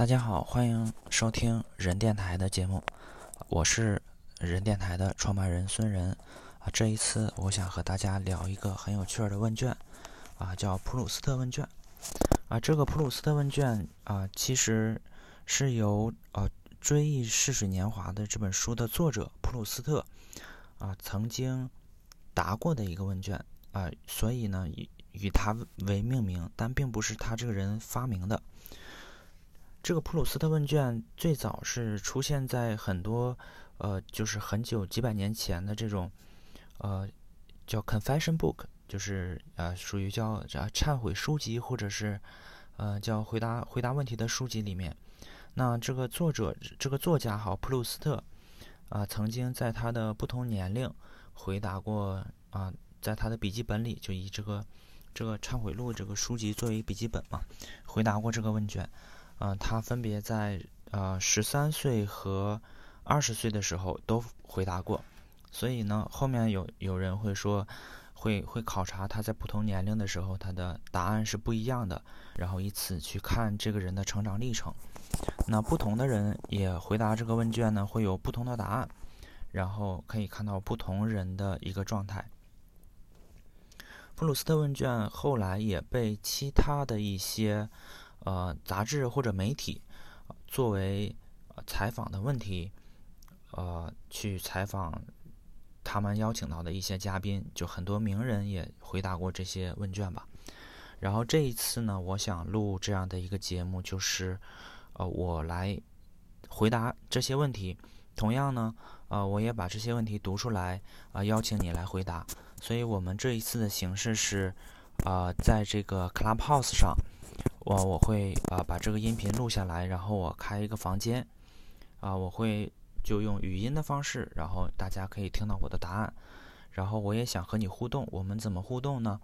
大家好，欢迎收听人电台的节目，我是人电台的创办人孙仁啊。这一次我想和大家聊一个很有趣的问卷啊，叫普鲁斯特问卷啊。这个普鲁斯特问卷啊，其实是由呃《追忆逝水年华》的这本书的作者普鲁斯特啊曾经答过的一个问卷啊，所以呢以以他为命名，但并不是他这个人发明的。这个普鲁斯特问卷最早是出现在很多，呃，就是很久几百年前的这种，呃，叫 confession book，就是呃，属于叫啊忏悔书籍，或者是呃叫回答回答问题的书籍里面。那这个作者这个作家哈普鲁斯特啊，曾经在他的不同年龄回答过啊，在他的笔记本里就以这个这个忏悔录这个书籍作为笔记本嘛，回答过这个问卷。嗯，他分别在呃十三岁和二十岁的时候都回答过，所以呢，后面有有人会说，会会考察他在不同年龄的时候他的答案是不一样的，然后以此去看这个人的成长历程。那不同的人也回答这个问卷呢，会有不同的答案，然后可以看到不同人的一个状态。普鲁斯特问卷后来也被其他的一些。呃，杂志或者媒体作为采访的问题，呃，去采访他们邀请到的一些嘉宾，就很多名人也回答过这些问卷吧。然后这一次呢，我想录这样的一个节目，就是呃，我来回答这些问题。同样呢，呃，我也把这些问题读出来，啊，邀请你来回答。所以我们这一次的形式是，呃，在这个 Clubhouse 上。我我会啊把这个音频录下来，然后我开一个房间，啊我会就用语音的方式，然后大家可以听到我的答案，然后我也想和你互动，我们怎么互动呢？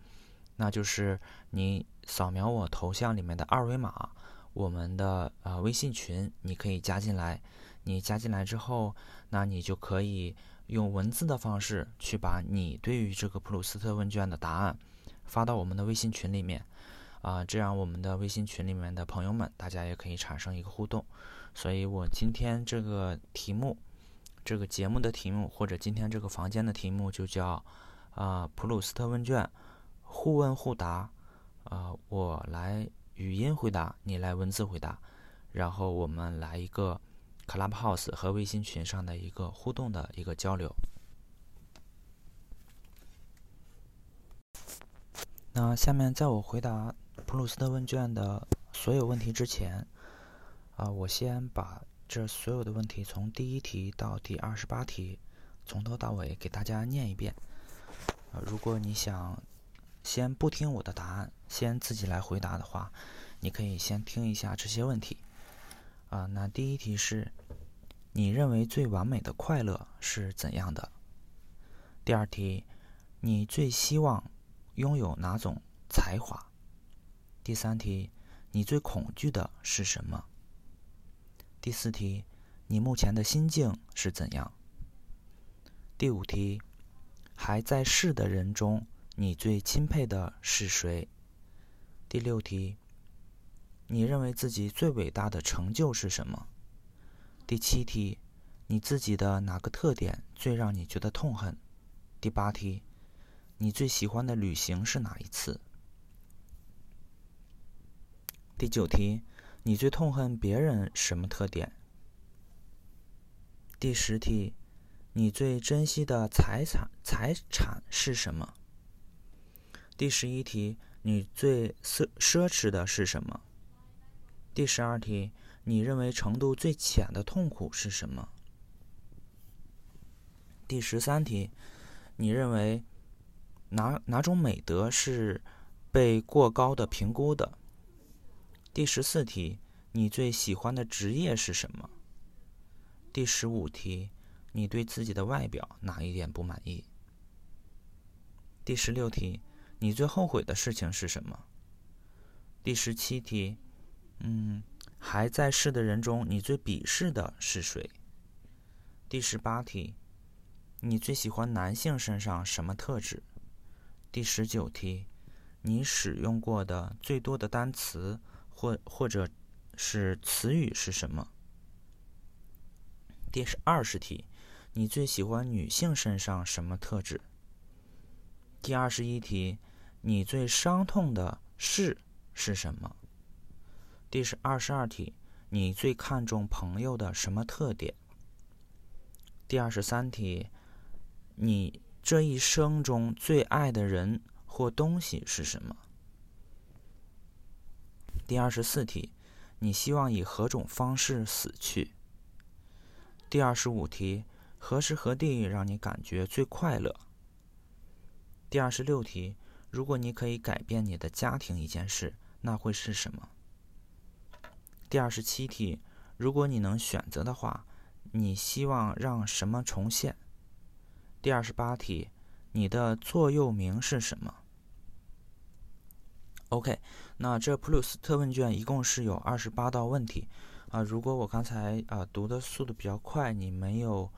那就是你扫描我头像里面的二维码，我们的啊微信群你可以加进来，你加进来之后，那你就可以用文字的方式去把你对于这个普鲁斯特问卷的答案发到我们的微信群里面。啊，这样我们的微信群里面的朋友们，大家也可以产生一个互动。所以我今天这个题目，这个节目的题目，或者今天这个房间的题目，就叫啊普鲁斯特问卷，互问互答。啊，我来语音回答，你来文字回答，然后我们来一个 Clubhouse 和微信群上的一个互动的一个交流。那下面在我回答。普鲁斯特问卷的所有问题之前，啊，我先把这所有的问题从第一题到第二十八题，从头到尾给大家念一遍。啊，如果你想先不听我的答案，先自己来回答的话，你可以先听一下这些问题。啊，那第一题是：你认为最完美的快乐是怎样的？第二题：你最希望拥有哪种才华？第三题，你最恐惧的是什么？第四题，你目前的心境是怎样？第五题，还在世的人中，你最钦佩的是谁？第六题，你认为自己最伟大的成就是什么？第七题，你自己的哪个特点最让你觉得痛恨？第八题，你最喜欢的旅行是哪一次？第九题，你最痛恨别人什么特点？第十题，你最珍惜的财产财产是什么？第十一题，你最奢奢侈的是什么？第十二题，你认为程度最浅的痛苦是什么？第十三题，你认为哪哪种美德是被过高的评估的？第十四题，你最喜欢的职业是什么？第十五题，你对自己的外表哪一点不满意？第十六题，你最后悔的事情是什么？第十七题，嗯，还在世的人中，你最鄙视的是谁？第十八题，你最喜欢男性身上什么特质？第十九题，你使用过的最多的单词？或或者是词语是什么？第二十题，你最喜欢女性身上什么特质？第二十一题，你最伤痛的事是什么？第十二十二题，你最看重朋友的什么特点？第二十三题，你这一生中最爱的人或东西是什么？第二十四题，你希望以何种方式死去？第二十五题，何时何地让你感觉最快乐？第二十六题，如果你可以改变你的家庭一件事，那会是什么？第二十七题，如果你能选择的话，你希望让什么重现？第二十八题，你的座右铭是什么？OK，那这普鲁斯特问卷一共是有二十八道问题啊。如果我刚才啊读的速度比较快，你没有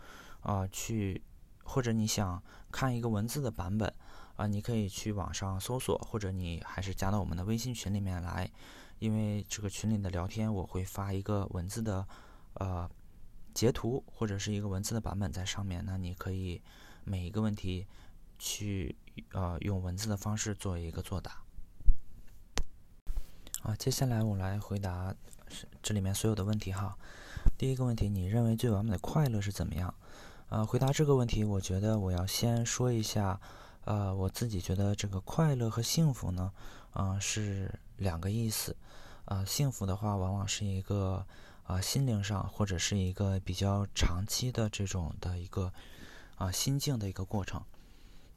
啊去，或者你想看一个文字的版本啊，你可以去网上搜索，或者你还是加到我们的微信群里面来，因为这个群里的聊天我会发一个文字的呃截图或者是一个文字的版本在上面，那你可以每一个问题去呃用文字的方式做一个作答。啊，接下来我来回答这里面所有的问题哈。第一个问题，你认为最完美的快乐是怎么样？呃，回答这个问题，我觉得我要先说一下，呃，我自己觉得这个快乐和幸福呢，啊，是两个意思。啊，幸福的话，往往是一个啊心灵上或者是一个比较长期的这种的一个啊心境的一个过程。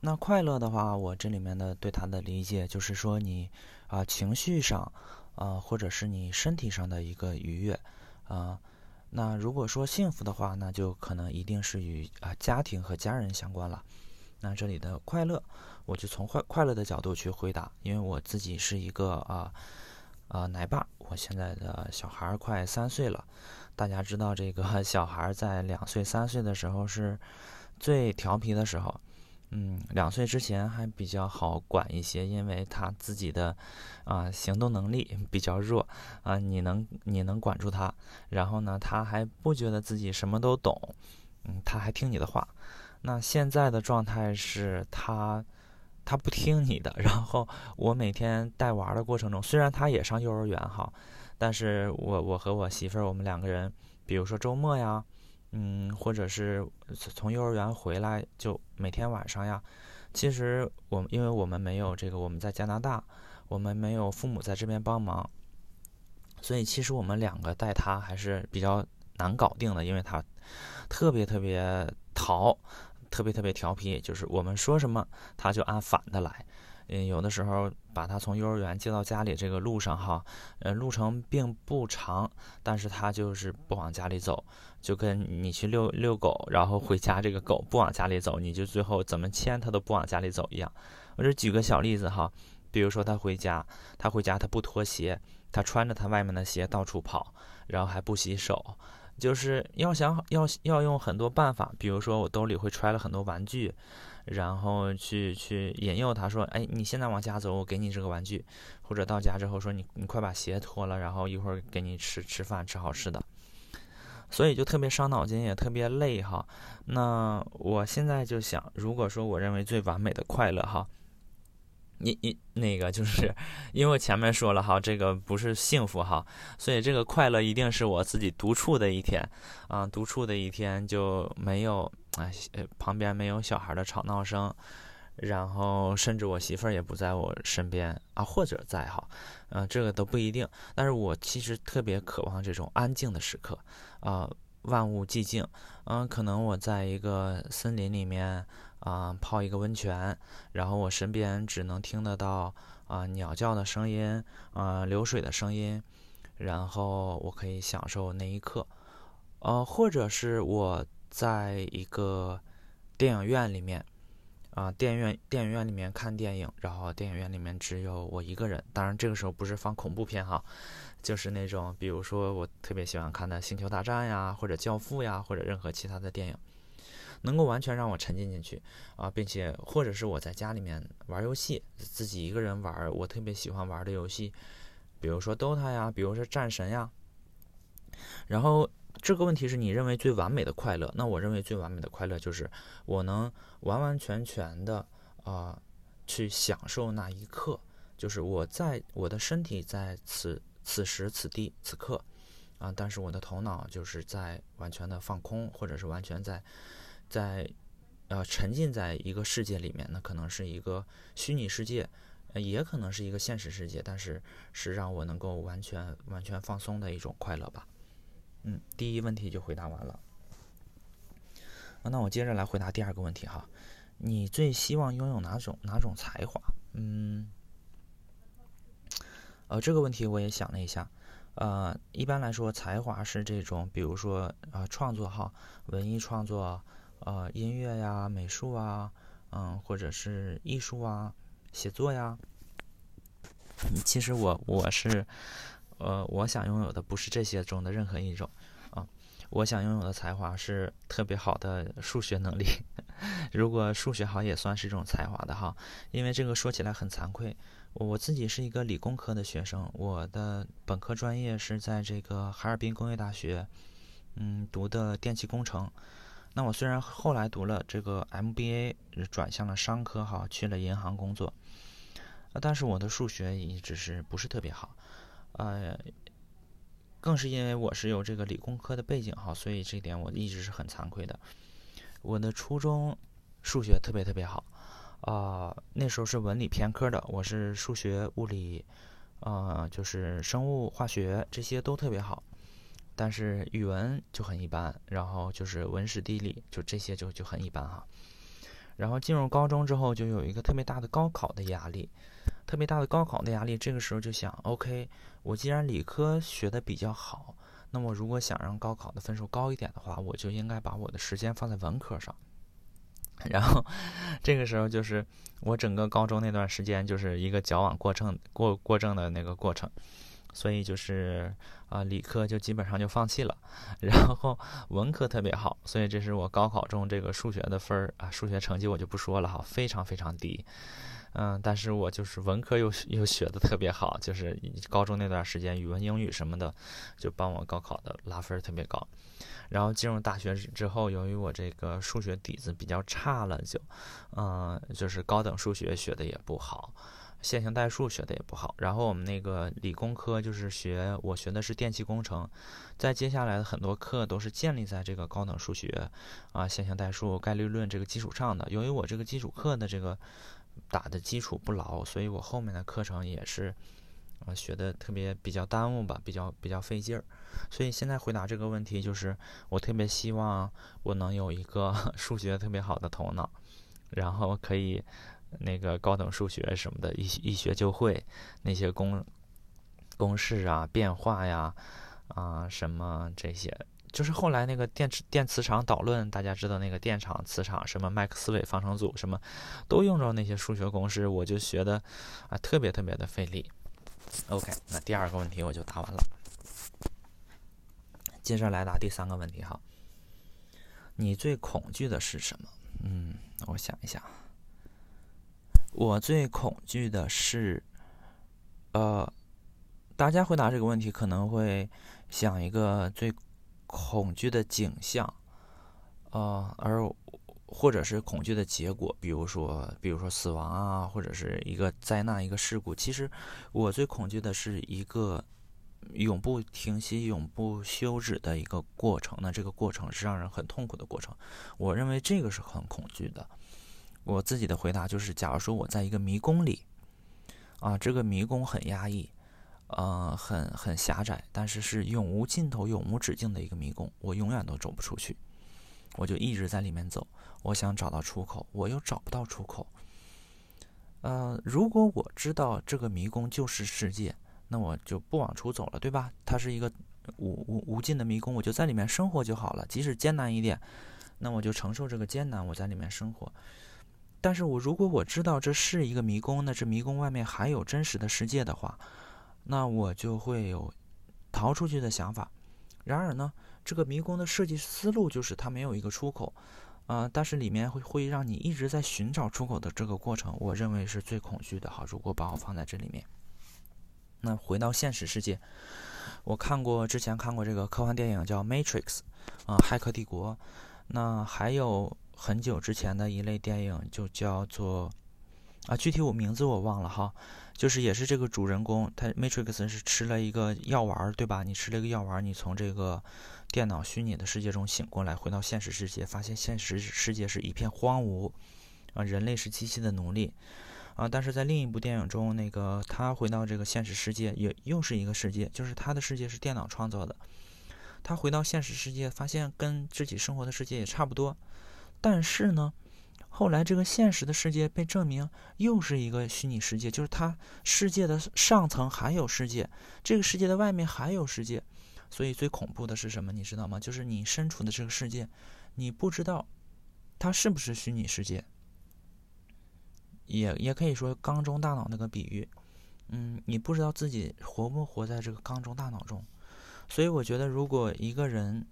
那快乐的话，我这里面的对它的理解就是说你。啊，情绪上，啊，或者是你身体上的一个愉悦，啊，那如果说幸福的话，那就可能一定是与啊家庭和家人相关了。那这里的快乐，我就从快快乐的角度去回答，因为我自己是一个啊啊奶爸，我现在的小孩快三岁了。大家知道，这个小孩在两岁三岁的时候是最调皮的时候。嗯，两岁之前还比较好管一些，因为他自己的啊行动能力比较弱啊，你能你能管住他，然后呢，他还不觉得自己什么都懂，嗯，他还听你的话。那现在的状态是他他不听你的，然后我每天带娃的过程中，虽然他也上幼儿园哈，但是我我和我媳妇儿我们两个人，比如说周末呀。嗯，或者是从幼儿园回来就每天晚上呀。其实我因为我们没有这个，我们在加拿大，我们没有父母在这边帮忙，所以其实我们两个带他还是比较难搞定的，因为他特别特别淘，特别特别调皮，就是我们说什么他就按反的来。嗯，有的时候把他从幼儿园接到家里这个路上哈，呃，路程并不长，但是他就是不往家里走，就跟你去遛遛狗，然后回家这个狗不往家里走，你就最后怎么牵它都不往家里走一样。我就举个小例子哈，比如说他回家，他回家他不脱鞋，他穿着他外面的鞋到处跑，然后还不洗手，就是要想要要用很多办法，比如说我兜里会揣了很多玩具。然后去去引诱他说：“哎，你现在往家走，我给你这个玩具。”或者到家之后说：“你你快把鞋脱了，然后一会儿给你吃吃饭，吃好吃的。”所以就特别伤脑筋，也特别累哈。那我现在就想，如果说我认为最完美的快乐哈。你你那个就是，因为我前面说了哈，这个不是幸福哈，所以这个快乐一定是我自己独处的一天，啊，独处的一天就没有哎，旁边没有小孩的吵闹声，然后甚至我媳妇儿也不在我身边啊，或者在哈，嗯，这个都不一定。但是我其实特别渴望这种安静的时刻，啊，万物寂静，嗯，可能我在一个森林里面。啊，泡一个温泉，然后我身边只能听得到啊鸟叫的声音，啊流水的声音，然后我可以享受那一刻。呃，或者是我在一个电影院里面，啊电影院电影院里面看电影，然后电影院里面只有我一个人。当然这个时候不是放恐怖片哈，就是那种比如说我特别喜欢看的《星球大战》呀，或者《教父》呀，或者任何其他的电影。能够完全让我沉浸进去啊，并且或者是我在家里面玩游戏，自己一个人玩，我特别喜欢玩的游戏，比如说 DOTA 呀，比如说战神呀，然后这个问题是你认为最完美的快乐，那我认为最完美的快乐就是我能完完全全的啊去享受那一刻，就是我在我的身体在此此时此地此刻。啊，但是我的头脑就是在完全的放空，或者是完全在在呃沉浸在一个世界里面，那可能是一个虚拟世界。也可能是一个现实世界，但是是让我能够完全完全放松的一种快乐吧。嗯，第一问题就回答完了。那我接着来回答第二个问题哈，你最希望拥有哪种哪种才华？嗯，呃，这个问题我也想了一下，呃，一般来说，才华是这种，比如说啊，创作哈，文艺创作，呃，音乐呀，美术啊，嗯，或者是艺术啊。写作呀，其实我我是，呃，我想拥有的不是这些中的任何一种啊，我想拥有的才华是特别好的数学能力。如果数学好也算是一种才华的哈，因为这个说起来很惭愧，我自己是一个理工科的学生，我的本科专业是在这个哈尔滨工业大学，嗯，读的电气工程。那我虽然后来读了这个 MBA，转向了商科哈，去了银行工作，但是我的数学一直是不是特别好，呃，更是因为我是有这个理工科的背景哈，所以这点我一直是很惭愧的。我的初中数学特别特别好，啊，那时候是文理偏科的，我是数学、物理，呃，就是生物、化学这些都特别好。但是语文就很一般，然后就是文史地理，就这些就就很一般哈。然后进入高中之后，就有一个特别大的高考的压力，特别大的高考的压力。这个时候就想，OK，我既然理科学的比较好，那么如果想让高考的分数高一点的话，我就应该把我的时间放在文科上。然后这个时候就是我整个高中那段时间就是一个矫枉过正过过正的那个过程。所以就是啊，理科就基本上就放弃了，然后文科特别好，所以这是我高考中这个数学的分儿啊，数学成绩我就不说了哈，非常非常低，嗯，但是我就是文科又又学的特别好，就是高中那段时间语文、英语什么的，就帮我高考的拉分特别高，然后进入大学之后，由于我这个数学底子比较差了，就嗯，就是高等数学学的也不好。线性代数学的也不好，然后我们那个理工科就是学，我学的是电气工程，在接下来的很多课都是建立在这个高等数学啊、线性代数、概率论这个基础上的。由于我这个基础课的这个打的基础不牢，所以我后面的课程也是啊学的特别比较耽误吧，比较比较费劲儿。所以现在回答这个问题，就是我特别希望我能有一个 数学特别好的头脑，然后可以。那个高等数学什么的，一一学就会那些公公式啊、变化呀啊什么这些，就是后来那个电池电磁场导论，大家知道那个电场、磁场什么麦克斯韦方程组什么，都用着那些数学公式，我就学的啊特别特别的费力。OK，那第二个问题我就答完了，接着来答第三个问题哈，你最恐惧的是什么？嗯，我想一想。我最恐惧的是，呃，大家回答这个问题可能会想一个最恐惧的景象，呃，而或者是恐惧的结果，比如说，比如说死亡啊，或者是一个灾难、一个事故。其实，我最恐惧的是一个永不停息、永不休止的一个过程。那这个过程是让人很痛苦的过程。我认为这个是很恐惧的。我自己的回答就是：假如说我在一个迷宫里，啊，这个迷宫很压抑，呃，很很狭窄，但是是永无尽头、永无止境的一个迷宫，我永远都走不出去，我就一直在里面走。我想找到出口，我又找不到出口。呃，如果我知道这个迷宫就是世界，那我就不往出走了，对吧？它是一个无无无尽的迷宫，我就在里面生活就好了。即使艰难一点，那我就承受这个艰难，我在里面生活。但是我如果我知道这是一个迷宫，那这迷宫外面还有真实的世界的话，那我就会有逃出去的想法。然而呢，这个迷宫的设计思路就是它没有一个出口，啊，但是里面会会让你一直在寻找出口的这个过程，我认为是最恐惧的。好，如果把我放在这里面，那回到现实世界，我看过之前看过这个科幻电影叫《Matrix》，啊，《骇客帝国》。那还有很久之前的一类电影就叫做啊，具体我名字我忘了哈，就是也是这个主人公他 Matrix 是吃了一个药丸，对吧？你吃了一个药丸，你从这个电脑虚拟的世界中醒过来，回到现实世界，发现现实世界是一片荒芜，啊，人类是机器的奴隶。啊！但是在另一部电影中，那个他回到这个现实世界，也又是一个世界，就是他的世界是电脑创造的。他回到现实世界，发现跟自己生活的世界也差不多。但是呢，后来这个现实的世界被证明又是一个虚拟世界，就是它世界的上层还有世界，这个世界的外面还有世界。所以最恐怖的是什么？你知道吗？就是你身处的这个世界，你不知道它是不是虚拟世界。也也可以说缸中大脑那个比喻，嗯，你不知道自己活不活在这个缸中大脑中，所以我觉得如果一个人，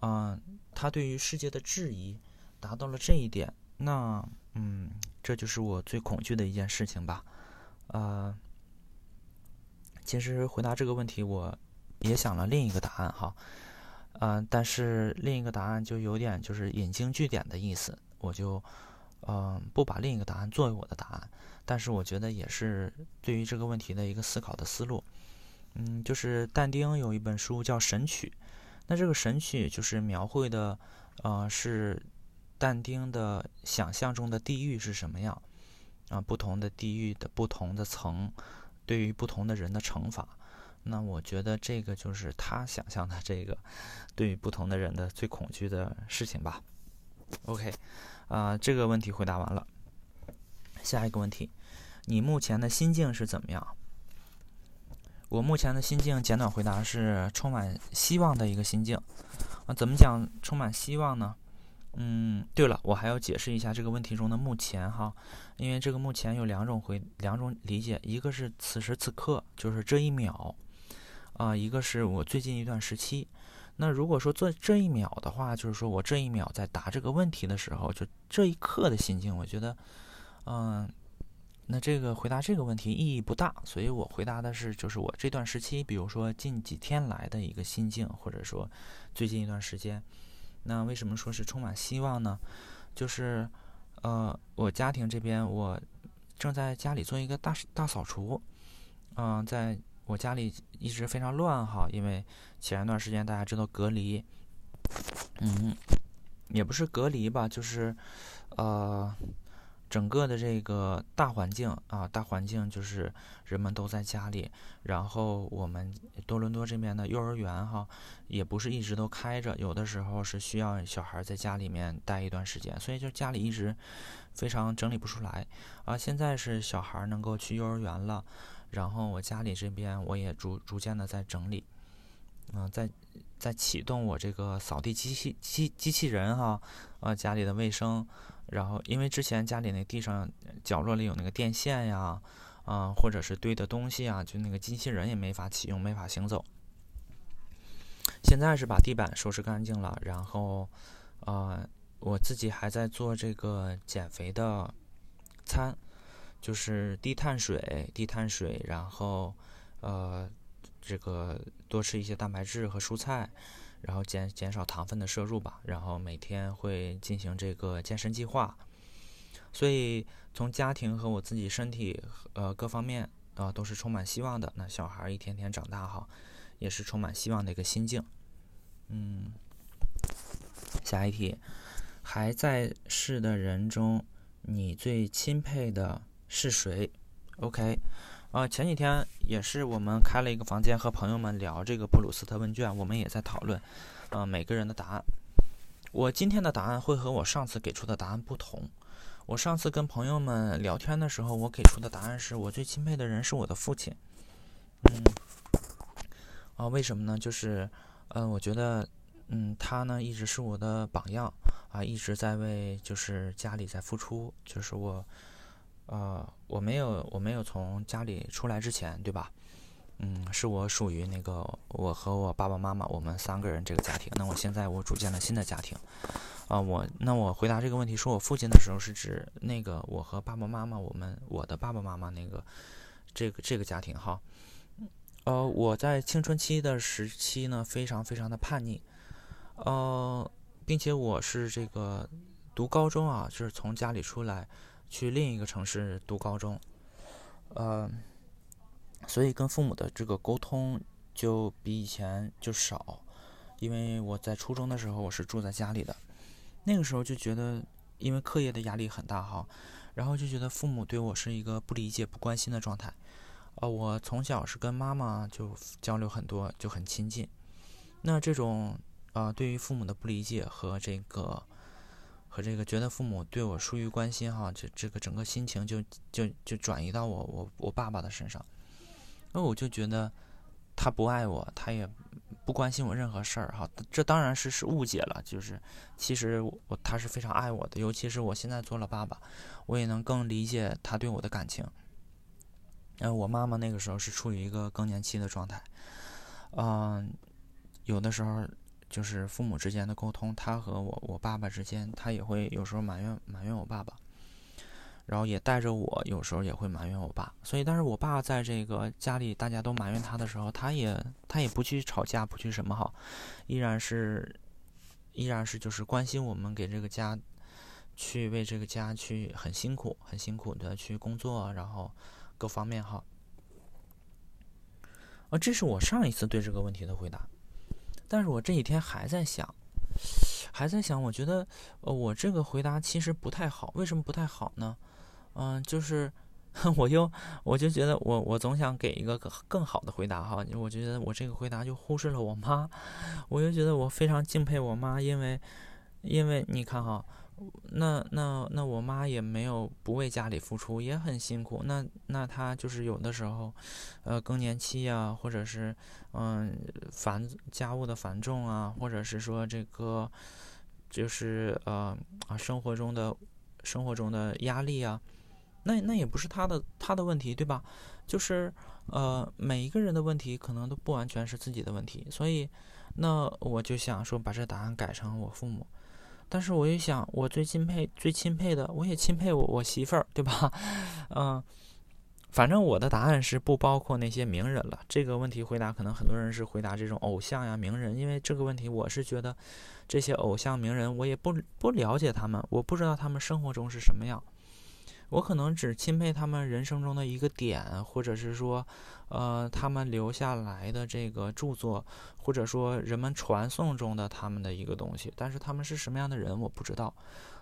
啊，他对于世界的质疑达到了这一点，那，嗯，这就是我最恐惧的一件事情吧，呃，其实回答这个问题，我也想了另一个答案哈，嗯，但是另一个答案就有点就是引经据典的意思，我就。嗯，不把另一个答案作为我的答案，但是我觉得也是对于这个问题的一个思考的思路。嗯，就是但丁有一本书叫《神曲》，那这个《神曲》就是描绘的，呃，是但丁的想象中的地狱是什么样啊？不同的地狱的不同的层，对于不同的人的惩罚。那我觉得这个就是他想象的这个对于不同的人的最恐惧的事情吧。OK。啊，这个问题回答完了。下一个问题，你目前的心境是怎么样？我目前的心境，简短回答是充满希望的一个心境。啊，怎么讲充满希望呢？嗯，对了，我还要解释一下这个问题中的“目前”哈，因为这个“目前”有两种回两种理解，一个是此时此刻，就是这一秒，啊，一个是我最近一段时期。那如果说做这一秒的话，就是说我这一秒在答这个问题的时候，就这一刻的心境，我觉得，嗯，那这个回答这个问题意义不大，所以我回答的是，就是我这段时期，比如说近几天来的一个心境，或者说最近一段时间。那为什么说是充满希望呢？就是，呃，我家庭这边，我正在家里做一个大大扫除，嗯，在。我家里一直非常乱哈，因为前一段时间大家知道隔离，嗯，也不是隔离吧，就是，呃，整个的这个大环境啊，大环境就是人们都在家里，然后我们多伦多这边的幼儿园哈，也不是一直都开着，有的时候是需要小孩在家里面待一段时间，所以就家里一直非常整理不出来啊。现在是小孩能够去幼儿园了。然后我家里这边我也逐逐渐的在整理，嗯，在在启动我这个扫地机器机机器人哈，啊家里的卫生，然后因为之前家里那地上角落里有那个电线呀，啊或者是堆的东西啊，就那个机器人也没法启用，没法行走。现在是把地板收拾干净了，然后，呃，我自己还在做这个减肥的餐。就是低碳水，低碳水，然后，呃，这个多吃一些蛋白质和蔬菜，然后减减少糖分的摄入吧。然后每天会进行这个健身计划。所以从家庭和我自己身体呃各方面啊都是充满希望的。那小孩一天天长大哈，也是充满希望的一个心境。嗯，下一题，还在世的人中，你最钦佩的？是谁？OK，呃，前几天也是我们开了一个房间，和朋友们聊这个普鲁斯特问卷，我们也在讨论，呃，每个人的答案。我今天的答案会和我上次给出的答案不同。我上次跟朋友们聊天的时候，我给出的答案是我最钦佩的人是我的父亲。嗯，啊，为什么呢？就是，嗯，我觉得，嗯，他呢一直是我的榜样啊，一直在为就是家里在付出，就是我。呃，我没有，我没有从家里出来之前，对吧？嗯，是我属于那个我和我爸爸妈妈，我们三个人这个家庭。那我现在我组建了新的家庭，啊，我那我回答这个问题，说我父亲的时候是指那个我和爸爸妈妈，我们我的爸爸妈妈那个这个这个家庭哈。呃，我在青春期的时期呢，非常非常的叛逆，呃，并且我是这个读高中啊，就是从家里出来去另一个城市读高中，呃，所以跟父母的这个沟通就比以前就少，因为我在初中的时候我是住在家里的，那个时候就觉得因为课业的压力很大哈，然后就觉得父母对我是一个不理解、不关心的状态。呃，我从小是跟妈妈就交流很多，就很亲近。那这种啊，对于父母的不理解和这个和这个觉得父母对我疏于关心哈，这这个整个心情就就就转移到我我我爸爸的身上。那我就觉得他不爱我，他也不关心我任何事儿哈。这当然是是误解了，就是其实我他是非常爱我的，尤其是我现在做了爸爸，我也能更理解他对我的感情。呃，我妈妈那个时候是处于一个更年期的状态，嗯，有的时候就是父母之间的沟通，他和我我爸爸之间，他也会有时候埋怨埋怨我爸爸，然后也带着我有时候也会埋怨我爸，所以但是我爸在这个家里大家都埋怨他的时候，他也他也不去吵架，不去什么哈，依然是依然是就是关心我们给这个家去为这个家去很辛苦很辛苦的去工作，然后。各方面哈，啊，这是我上一次对这个问题的回答，但是我这几天还在想，还在想，我觉得，呃，我这个回答其实不太好，为什么不太好呢？嗯，就是 我又我就觉得我我总想给一个更好的回答哈，我觉得我这个回答就忽视了我妈，我就觉得我非常敬佩我妈，因为因为你看哈。那那那我妈也没有不为家里付出，也很辛苦。那那她就是有的时候，呃，更年期呀，或者是嗯繁家务的繁重啊，或者是说这个就是呃啊生活中的生活中的压力啊，那那也不是他的他的问题，对吧？就是呃每一个人的问题可能都不完全是自己的问题，所以那我就想说把这答案改成我父母。但是我一想，我最钦佩、最钦佩的，我也钦佩我我媳妇儿，对吧？嗯，反正我的答案是不包括那些名人了。这个问题回答可能很多人是回答这种偶像呀、名人，因为这个问题我是觉得这些偶像、名人我也不不了解他们，我不知道他们生活中是什么样。我可能只钦佩他们人生中的一个点，或者是说，呃，他们留下来的这个著作，或者说人们传颂中的他们的一个东西。但是他们是什么样的人，我不知道，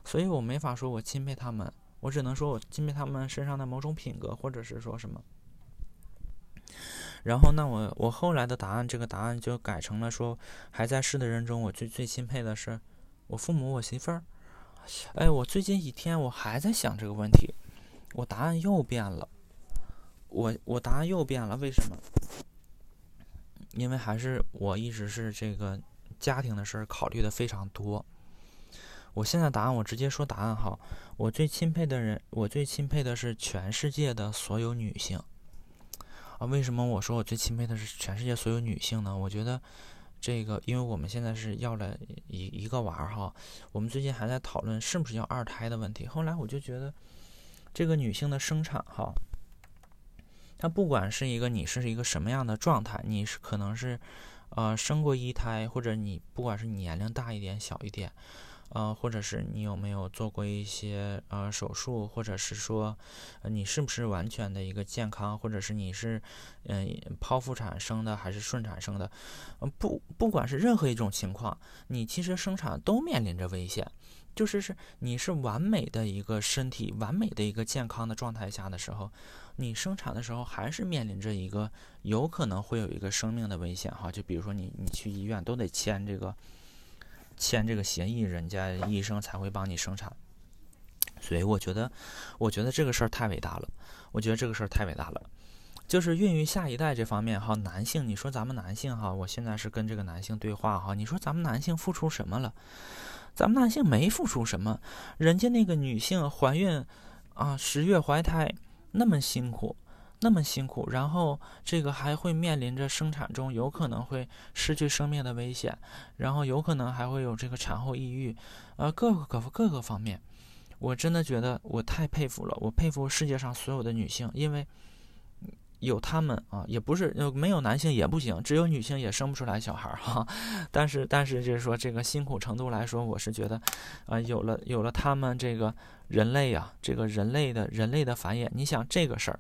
所以我没法说我钦佩他们，我只能说我钦佩他们身上的某种品格，或者是说什么。然后，那我我后来的答案，这个答案就改成了说，还在世的人中，我最最钦佩的是我父母，我媳妇儿。哎，我最近几天我还在想这个问题，我答案又变了。我我答案又变了，为什么？因为还是我一直是这个家庭的事儿考虑的非常多。我现在答案我直接说答案哈，我最钦佩的人，我最钦佩的是全世界的所有女性。啊，为什么我说我最钦佩的是全世界所有女性呢？我觉得。这个，因为我们现在是要了一一个娃儿哈，我们最近还在讨论是不是要二胎的问题。后来我就觉得，这个女性的生产哈，她不管是一个你是一个什么样的状态，你是可能是呃生过一胎，或者你不管是你年龄大一点小一点。呃，或者是你有没有做过一些呃手术，或者是说，你是不是完全的一个健康，或者是你是嗯剖腹产生的还是顺产生的？嗯，不，不管是任何一种情况，你其实生产都面临着危险。就是是你是完美的一个身体，完美的一个健康的状态下的时候，你生产的时候还是面临着一个有可能会有一个生命的危险哈。就比如说你你去医院都得签这个。签这个协议，人家医生才会帮你生产。所以我觉得，我觉得这个事儿太伟大了。我觉得这个事儿太伟大了，就是孕育下一代这方面哈。男性，你说咱们男性哈，我现在是跟这个男性对话哈。你说咱们男性付出什么了？咱们男性没付出什么，人家那个女性怀孕啊，十月怀胎那么辛苦。那么辛苦，然后这个还会面临着生产中有可能会失去生命的危险，然后有可能还会有这个产后抑郁，呃，各个各各个方面，我真的觉得我太佩服了，我佩服世界上所有的女性，因为，有他们啊，也不是没有男性也不行，只有女性也生不出来小孩儿哈。但是但是就是说这个辛苦程度来说，我是觉得，啊，有了有了他们这个人类啊，这个人类的人类的繁衍，你想这个事儿，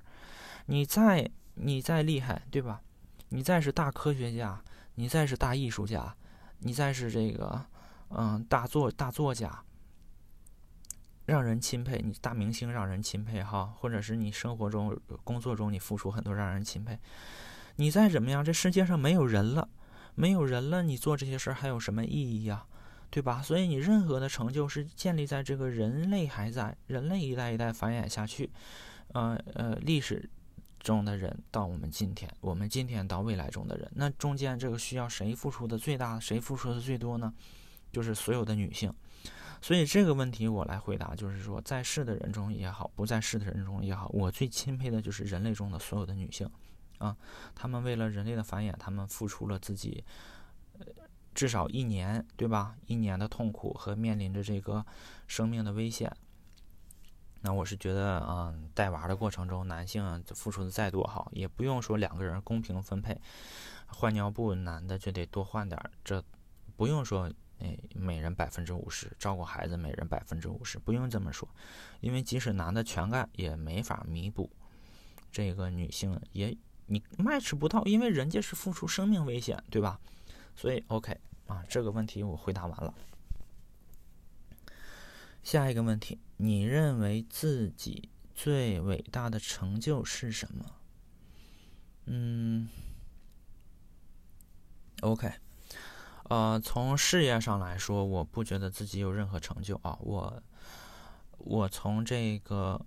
你再你再厉害对吧？你再是大科学家，你再是大艺术家，你再是这个嗯大作大作家。让人钦佩，你大明星让人钦佩哈，或者是你生活中、工作中你付出很多让人钦佩。你再怎么样，这世界上没有人了，没有人了，你做这些事儿还有什么意义呀？对吧？所以你任何的成就是建立在这个人类还在，人类一代一代繁衍下去，呃呃，历史中的人到我们今天，我们今天到未来中的人，那中间这个需要谁付出的最大，谁付出的最多呢？就是所有的女性。所以这个问题我来回答，就是说，在世的人中也好，不在世的人中也好，我最钦佩的就是人类中的所有的女性，啊，她们为了人类的繁衍，她们付出了自己，呃，至少一年，对吧？一年的痛苦和面临着这个生命的危险。那我是觉得，嗯，带娃的过程中，男性付出的再多好，也不用说两个人公平分配，换尿布，男的就得多换点，这不用说。哎，每人百分之五十照顾孩子，每人百分之五十，不用这么说，因为即使男的全干，也没法弥补这个女性也你 match 不到，因为人家是付出生命危险，对吧？所以 OK 啊，这个问题我回答完了。下一个问题，你认为自己最伟大的成就是什么？嗯，OK。呃，从事业上来说，我不觉得自己有任何成就啊。我，我从这个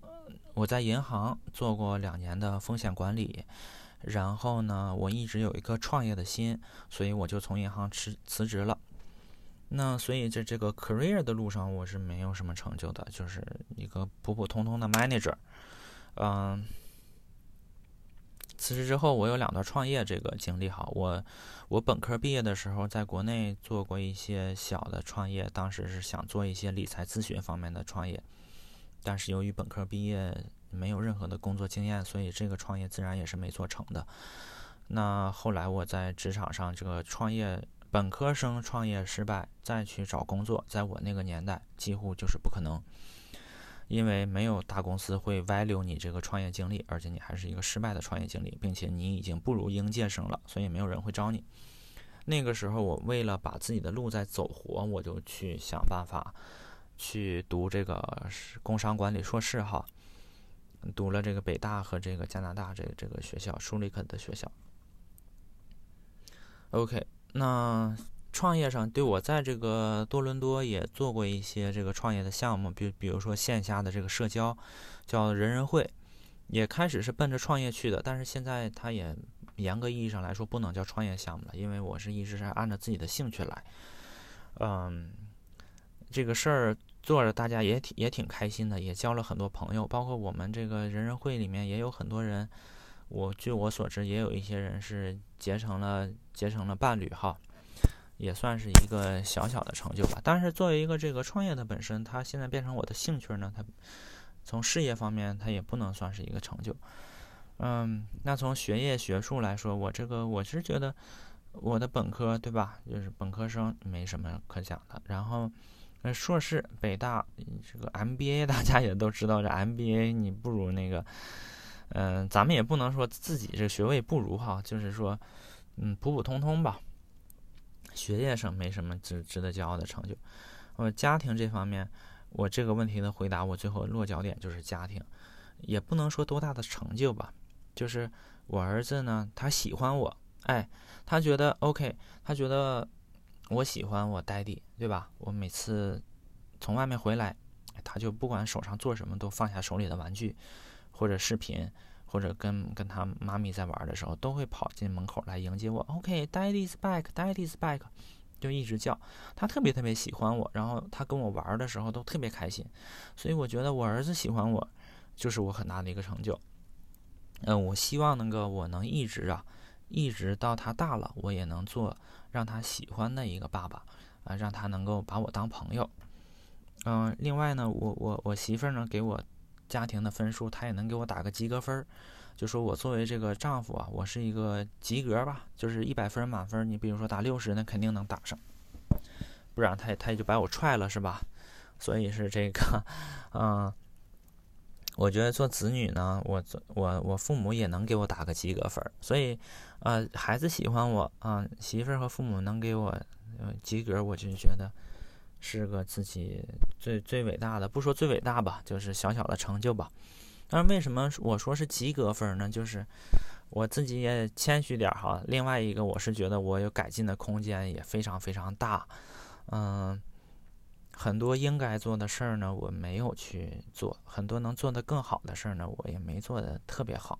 我在银行做过两年的风险管理，然后呢，我一直有一颗创业的心，所以我就从银行辞辞职了。那所以在这个 career 的路上，我是没有什么成就的，就是一个普普通通的 manager。嗯。辞职之后，我有两段创业这个经历哈。我我本科毕业的时候，在国内做过一些小的创业，当时是想做一些理财咨询方面的创业，但是由于本科毕业没有任何的工作经验，所以这个创业自然也是没做成的。那后来我在职场上这个创业，本科生创业失败，再去找工作，在我那个年代几乎就是不可能。因为没有大公司会 value 你这个创业经历，而且你还是一个失败的创业经历，并且你已经不如应届生了，所以没有人会招你。那个时候，我为了把自己的路再走活，我就去想办法去读这个工商管理硕士，哈，读了这个北大和这个加拿大这个这个学校舒立克的学校。OK，那。创业上，对我在这个多伦多也做过一些这个创业的项目，比比如说线下的这个社交，叫人人会，也开始是奔着创业去的，但是现在它也严格意义上来说不能叫创业项目了，因为我是一直是按照自己的兴趣来，嗯，这个事儿做着大家也挺也挺开心的，也交了很多朋友，包括我们这个人人会里面也有很多人，我据我所知也有一些人是结成了结成了伴侣哈。也算是一个小小的成就吧。但是作为一个这个创业的本身，它现在变成我的兴趣呢，它从事业方面它也不能算是一个成就。嗯，那从学业学术来说，我这个我是觉得我的本科对吧，就是本科生没什么可讲的。然后，呃，硕士北大这个 MBA 大家也都知道，这 MBA 你不如那个，嗯，咱们也不能说自己这学位不如哈，就是说，嗯，普普通通吧。学业上没什么值值得骄傲的成就，我家庭这方面，我这个问题的回答，我最后落脚点就是家庭，也不能说多大的成就吧，就是我儿子呢，他喜欢我，哎，他觉得 OK，他觉得我喜欢我 daddy，对吧？我每次从外面回来，他就不管手上做什么，都放下手里的玩具或者视频。或者跟跟他妈咪在玩的时候，都会跑进门口来迎接我。OK，Daddy's back，Daddy's back，就一直叫。他特别特别喜欢我，然后他跟我玩的时候都特别开心。所以我觉得我儿子喜欢我，就是我很大的一个成就。嗯，我希望能够我能一直啊，一直到他大了，我也能做让他喜欢的一个爸爸啊，让他能够把我当朋友。嗯，另外呢，我我我媳妇儿呢给我。家庭的分数，他也能给我打个及格分儿，就说我作为这个丈夫啊，我是一个及格吧，就是一百分满分，你比如说打六十，那肯定能打上，不然他他也就把我踹了，是吧？所以是这个，嗯，我觉得做子女呢，我我我父母也能给我打个及格分，所以，呃，孩子喜欢我啊，媳妇儿和父母能给我及格，我就觉得是个自己最最伟大的，不说最伟大吧，就是小小的成就吧。但是为什么我说是及格分呢？就是我自己也谦虚点哈。另外一个，我是觉得我有改进的空间也非常非常大。嗯，很多应该做的事儿呢，我没有去做；很多能做得更好的事儿呢，我也没做的特别好。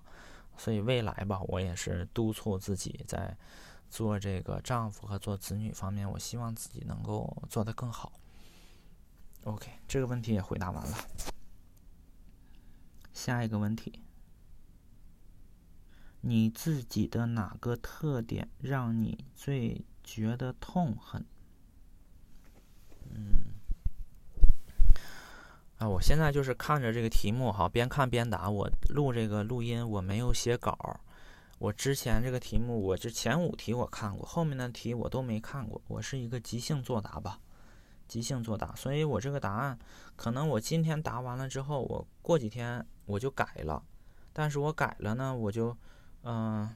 所以未来吧，我也是督促自己在做这个丈夫和做子女方面，我希望自己能够做得更好。OK，这个问题也回答完了。下一个问题，你自己的哪个特点让你最觉得痛恨？嗯，啊，我现在就是看着这个题目哈，边看边答。我录这个录音，我没有写稿儿。我之前这个题目，我这前五题我看过，后面的题我都没看过。我是一个即兴作答吧。即兴作答，所以我这个答案可能我今天答完了之后，我过几天我就改了，但是我改了呢，我就嗯，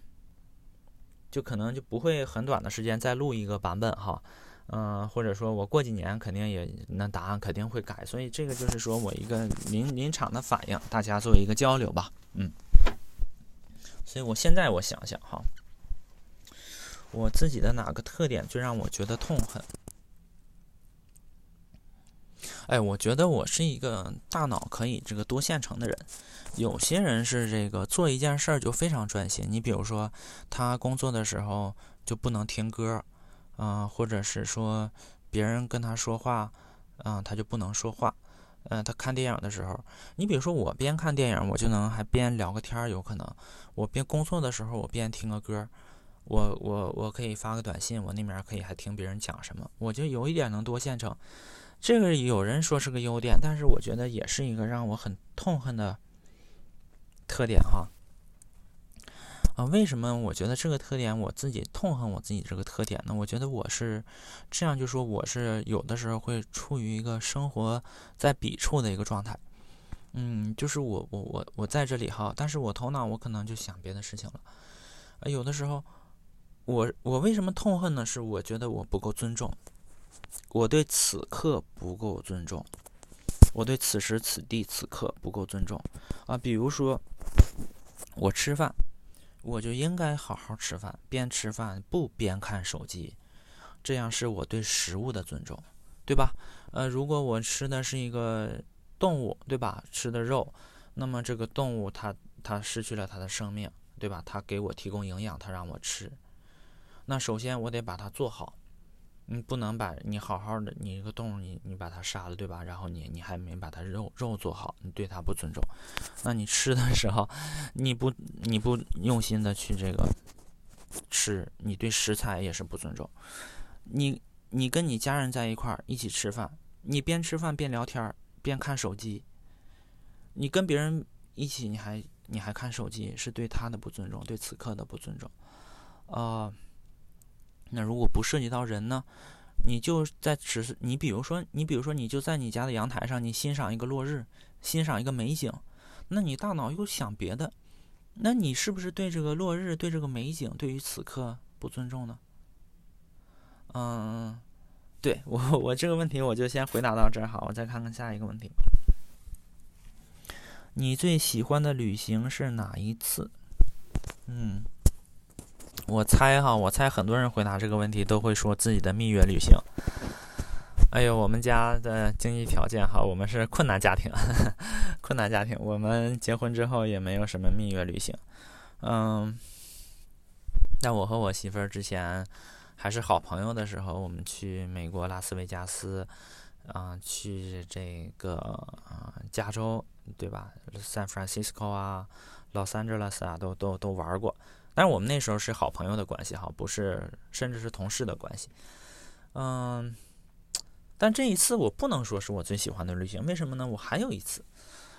就可能就不会很短的时间再录一个版本哈，嗯，或者说我过几年肯定也那答案肯定会改，所以这个就是说我一个临临场的反应，大家做一个交流吧，嗯，所以我现在我想想哈，我自己的哪个特点最让我觉得痛恨？哎，我觉得我是一个大脑可以这个多线程的人。有些人是这个做一件事儿就非常专心。你比如说，他工作的时候就不能听歌，嗯，或者是说别人跟他说话，嗯，他就不能说话。嗯，他看电影的时候，你比如说我边看电影，我就能还边聊个天儿，有可能。我边工作的时候，我边听个歌，我我我可以发个短信，我那边可以还听别人讲什么，我就有一点能多线程。这个有人说是个优点，但是我觉得也是一个让我很痛恨的特点哈。为什么我觉得这个特点我自己痛恨我自己这个特点呢？我觉得我是这样，就说我是有的时候会处于一个生活在笔触的一个状态。嗯，就是我我我我在这里哈，但是我头脑我可能就想别的事情了。啊，有的时候我我为什么痛恨呢？是我觉得我不够尊重。我对此刻不够尊重，我对此时此地此刻不够尊重啊！比如说，我吃饭，我就应该好好吃饭，边吃饭不边看手机，这样是我对食物的尊重，对吧？呃，如果我吃的是一个动物，对吧？吃的肉，那么这个动物它它失去了它的生命，对吧？它给我提供营养，它让我吃，那首先我得把它做好。你不能把你好好的你一个动物你你把它杀了对吧？然后你你还没把它肉肉做好，你对它不尊重。那你吃的时候，你不你不用心的去这个吃，你对食材也是不尊重。你你跟你家人在一块儿一起吃饭，你边吃饭边聊天边看手机，你跟别人一起你还你还看手机，是对他的不尊重，对此刻的不尊重，啊。那如果不涉及到人呢？你就在只是你，比如说你，比如说你就在你家的阳台上，你欣赏一个落日，欣赏一个美景，那你大脑又想别的，那你是不是对这个落日，对这个美景，对于此刻不尊重呢？嗯，对我我这个问题我就先回答到这儿好，我再看看下一个问题。你最喜欢的旅行是哪一次？嗯。我猜哈，我猜很多人回答这个问题都会说自己的蜜月旅行。哎呦，我们家的经济条件哈，我们是困难家庭，困难家庭。我们结婚之后也没有什么蜜月旅行。嗯，但我和我媳妇儿之前还是好朋友的时候，我们去美国拉斯维加斯，啊，去这个啊加州，对吧？San Francisco 啊，Los Angeles 啊，都都都玩过。但是我们那时候是好朋友的关系哈，不是，甚至是同事的关系。嗯，但这一次我不能说是我最喜欢的旅行，为什么呢？我还有一次，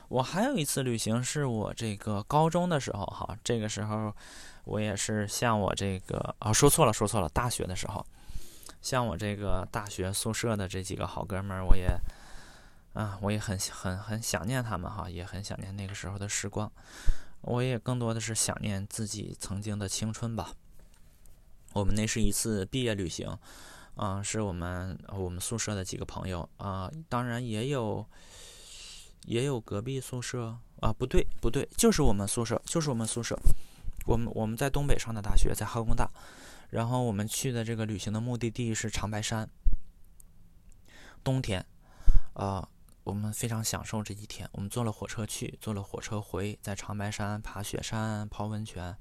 我还有一次旅行是我这个高中的时候哈，这个时候我也是像我这个啊说错了说错了，大学的时候，像我这个大学宿舍的这几个好哥们儿，我也啊我也很很很想念他们哈，也很想念那个时候的时光，我也更多的是想念自己曾经的青春吧。我们那是一次毕业旅行，啊，是我们我们宿舍的几个朋友啊，当然也有。也有隔壁宿舍啊，不对不对，就是我们宿舍，就是我们宿舍。我们我们在东北上的大学，在哈工大。然后我们去的这个旅行的目的地是长白山。冬天，啊，我们非常享受这几天。我们坐了火车去，坐了火车回，在长白山爬雪山、泡温泉。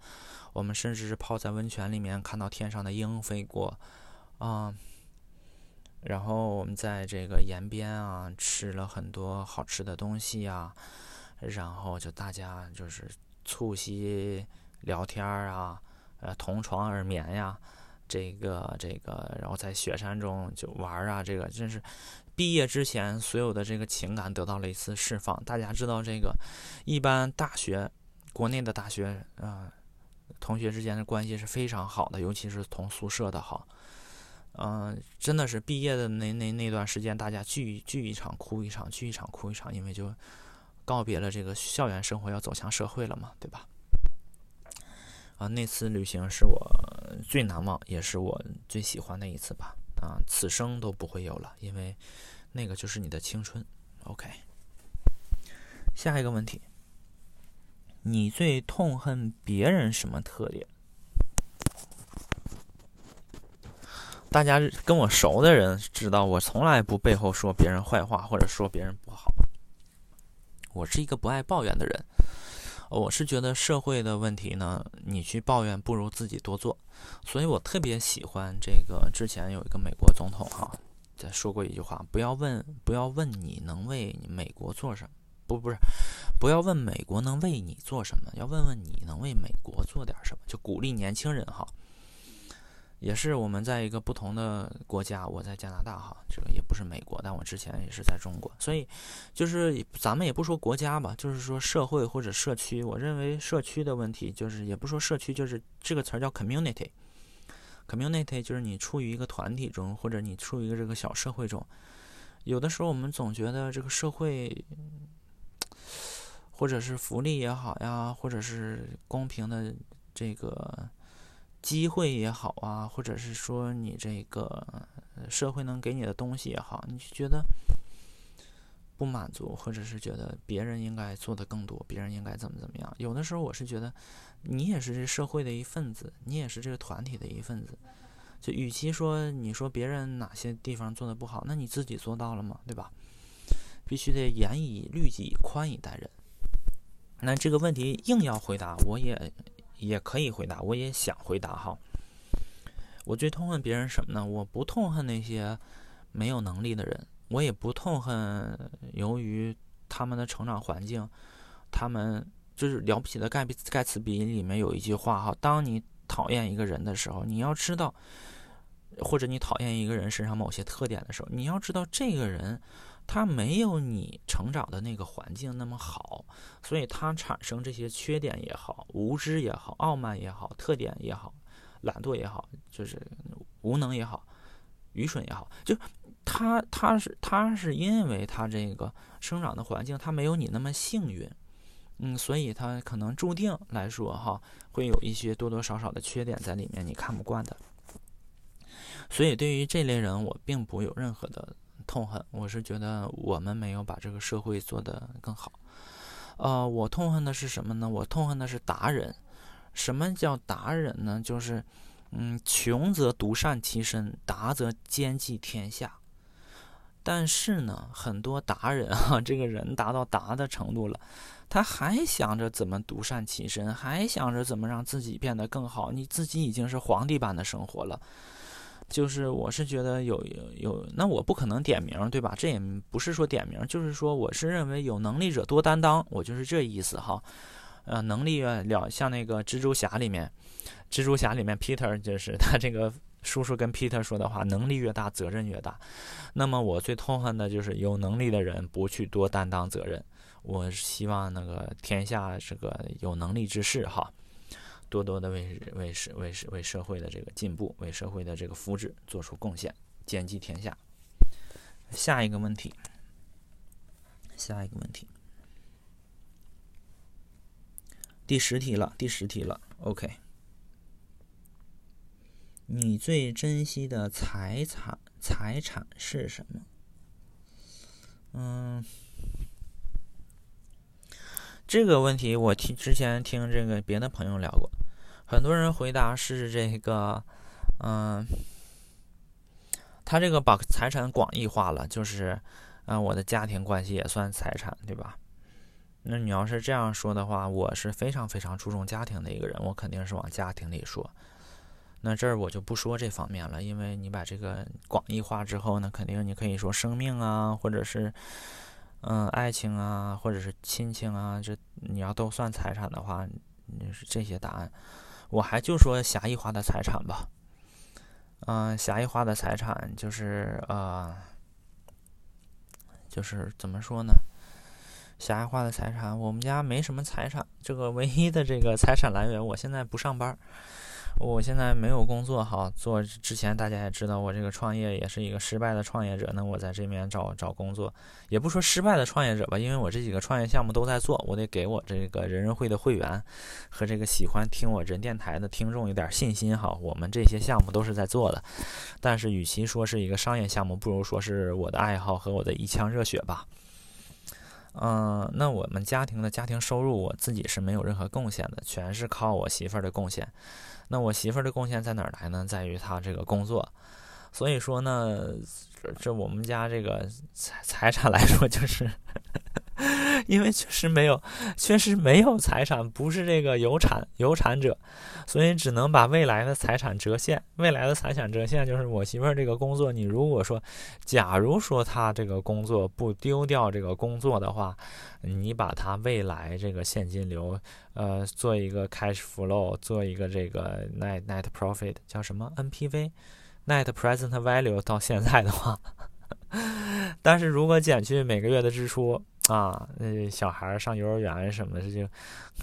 我们甚至是泡在温泉里面，看到天上的鹰飞过，啊。然后我们在这个延边啊吃了很多好吃的东西呀，然后就大家就是促膝聊天啊，呃同床而眠呀，这个这个，然后在雪山中就玩啊，这个真是毕业之前所有的这个情感得到了一次释放。大家知道这个，一般大学国内的大学啊，同学之间的关系是非常好的，尤其是同宿舍的好。嗯，真的是毕业的那那那段时间，大家聚聚一场哭一场，聚一场哭一场，因为就告别了这个校园生活，要走向社会了嘛，对吧？啊，那次旅行是我最难忘，也是我最喜欢的一次吧。啊，此生都不会有了，因为那个就是你的青春。OK，下一个问题，你最痛恨别人什么特点？大家跟我熟的人知道，我从来不背后说别人坏话或者说别人不好。我是一个不爱抱怨的人。我是觉得社会的问题呢，你去抱怨不如自己多做。所以我特别喜欢这个。之前有一个美国总统哈，在说过一句话：不要问，不要问你能为美国做什么，不不是，不要问美国能为你做什么，要问问你能为美国做点什么。就鼓励年轻人哈。也是我们在一个不同的国家，我在加拿大哈，这个也不是美国，但我之前也是在中国，所以就是咱们也不说国家吧，就是说社会或者社区。我认为社区的问题就是也不说社区，就是这个词儿叫 community，community 就是你处于一个团体中，或者你处于一个这个小社会中。有的时候我们总觉得这个社会，或者是福利也好呀，或者是公平的这个。机会也好啊，或者是说你这个社会能给你的东西也好，你就觉得不满足，或者是觉得别人应该做的更多，别人应该怎么怎么样。有的时候我是觉得，你也是这社会的一份子，你也是这个团体的一份子。就与其说你说别人哪些地方做的不好，那你自己做到了吗？对吧？必须得严以律己，宽以待人。那这个问题硬要回答，我也。也可以回答，我也想回答哈。我最痛恨别人什么呢？我不痛恨那些没有能力的人，我也不痛恨由于他们的成长环境，他们就是了不起的盖比盖茨比里面有一句话哈：当你讨厌一个人的时候，你要知道，或者你讨厌一个人身上某些特点的时候，你要知道这个人。他没有你成长的那个环境那么好，所以他产生这些缺点也好，无知也好，傲慢也好，特点也好，懒惰也好，就是无能也好，愚蠢也好，就他他是他是因为他这个生长的环境，他没有你那么幸运，嗯，所以他可能注定来说哈，会有一些多多少少的缺点在里面，你看不惯的。所以对于这类人，我并不有任何的。痛恨，我是觉得我们没有把这个社会做得更好。呃，我痛恨的是什么呢？我痛恨的是达人。什么叫达人呢？就是，嗯，穷则独善其身，达则兼济天下。但是呢，很多达人啊，这个人达到达的程度了，他还想着怎么独善其身，还想着怎么让自己变得更好。你自己已经是皇帝般的生活了。就是我是觉得有有有，那我不可能点名，对吧？这也不是说点名，就是说我是认为有能力者多担当，我就是这意思哈。呃，能力了，像那个蜘蛛侠里面，蜘蛛侠里面 Peter 就是他这个叔叔跟 Peter 说的话，能力越大，责任越大。那么我最痛恨的就是有能力的人不去多担当责任。我希望那个天下这个有能力之士哈，多多的为为社为社为社会的这个进步，为社会的这个福祉做出贡献，兼济天下。下一个问题，下一个问题，第十题了，第十题了，OK。你最珍惜的财产财产是什么？嗯，这个问题我听之前听这个别的朋友聊过，很多人回答是这个，嗯，他这个把财产广义化了，就是，嗯，我的家庭关系也算财产，对吧？那你要是这样说的话，我是非常非常注重家庭的一个人，我肯定是往家庭里说。那这儿我就不说这方面了，因为你把这个广义化之后呢，肯定你可以说生命啊，或者是嗯爱情啊，或者是亲情啊，这你要都算财产的话，你是这些答案。我还就说狭义化的财产吧，嗯，狭义化的财产就是呃，就是怎么说呢？狭义化的财产，我们家没什么财产，这个唯一的这个财产来源，我现在不上班。我现在没有工作，哈，做之前大家也知道，我这个创业也是一个失败的创业者。那我在这边找找工作，也不说失败的创业者吧，因为我这几个创业项目都在做，我得给我这个人人会的会员和这个喜欢听我人电台的听众有点信心，哈，我们这些项目都是在做的。但是与其说是一个商业项目，不如说是我的爱好和我的一腔热血吧。嗯，那我们家庭的家庭收入，我自己是没有任何贡献的，全是靠我媳妇儿的贡献。那我媳妇儿的贡献在哪儿来呢？在于她这个工作。所以说呢，这我们家这个财财产来说，就是。因为确实没有，确实没有财产，不是这个有产有产者，所以只能把未来的财产折现。未来的财产折现就是我媳妇儿这个工作。你如果说，假如说她这个工作不丢掉这个工作的话，你把她未来这个现金流，呃，做一个 cash flow，做一个这个 net net profit，叫什么 NPV Net present value，到现在的话，但是如果减去每个月的支出。啊，那小孩上幼儿园什么的，就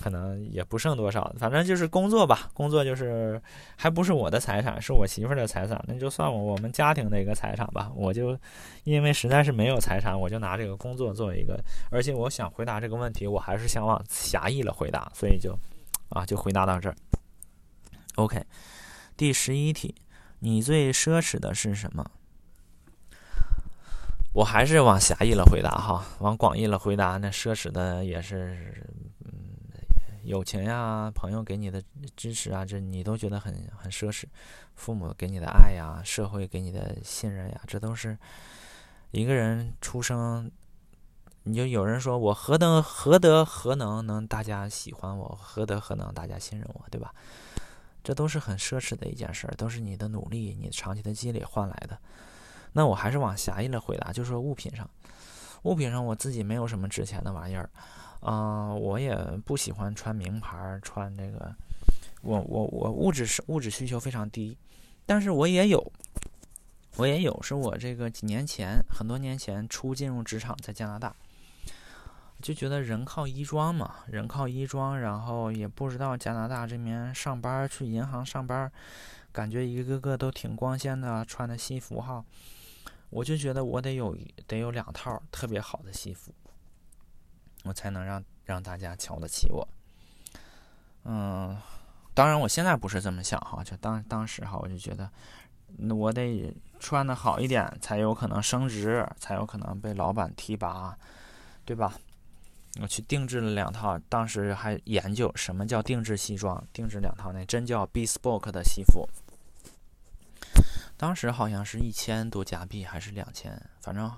可能也不剩多少。反正就是工作吧，工作就是还不是我的财产，是我媳妇的财产，那就算我我们家庭的一个财产吧。我就因为实在是没有财产，我就拿这个工作作为一个。而且我想回答这个问题，我还是想往狭义了回答，所以就啊，就回答到这儿。OK，第十一题，你最奢侈的是什么？我还是往狭义了回答哈，往广义了回答，那奢侈的也是，嗯，友情呀，朋友给你的支持啊，这你都觉得很很奢侈，父母给你的爱呀，社会给你的信任呀，这都是一个人出生，你就有人说我何等何德何能能大家喜欢我，何德何能大家信任我，对吧？这都是很奢侈的一件事，都是你的努力，你长期的积累换来的。那我还是往狭义了回答，就是说物品上，物品上我自己没有什么值钱的玩意儿，嗯，我也不喜欢穿名牌，穿这个，我我我物质是物质需求非常低，但是我也有，我也有，是我这个几年前，很多年前初进入职场，在加拿大，就觉得人靠衣装嘛，人靠衣装，然后也不知道加拿大这边上班去银行上班，感觉一个个都挺光鲜的，穿的西服哈。我就觉得我得有得有两套特别好的西服，我才能让让大家瞧得起我。嗯，当然我现在不是这么想哈，就当当时哈，我就觉得那我得穿的好一点，才有可能升职，才有可能被老板提拔，对吧？我去定制了两套，当时还研究什么叫定制西装，定制两套那真叫 bespoke 的西服。当时好像是一千多加币还是两千，反正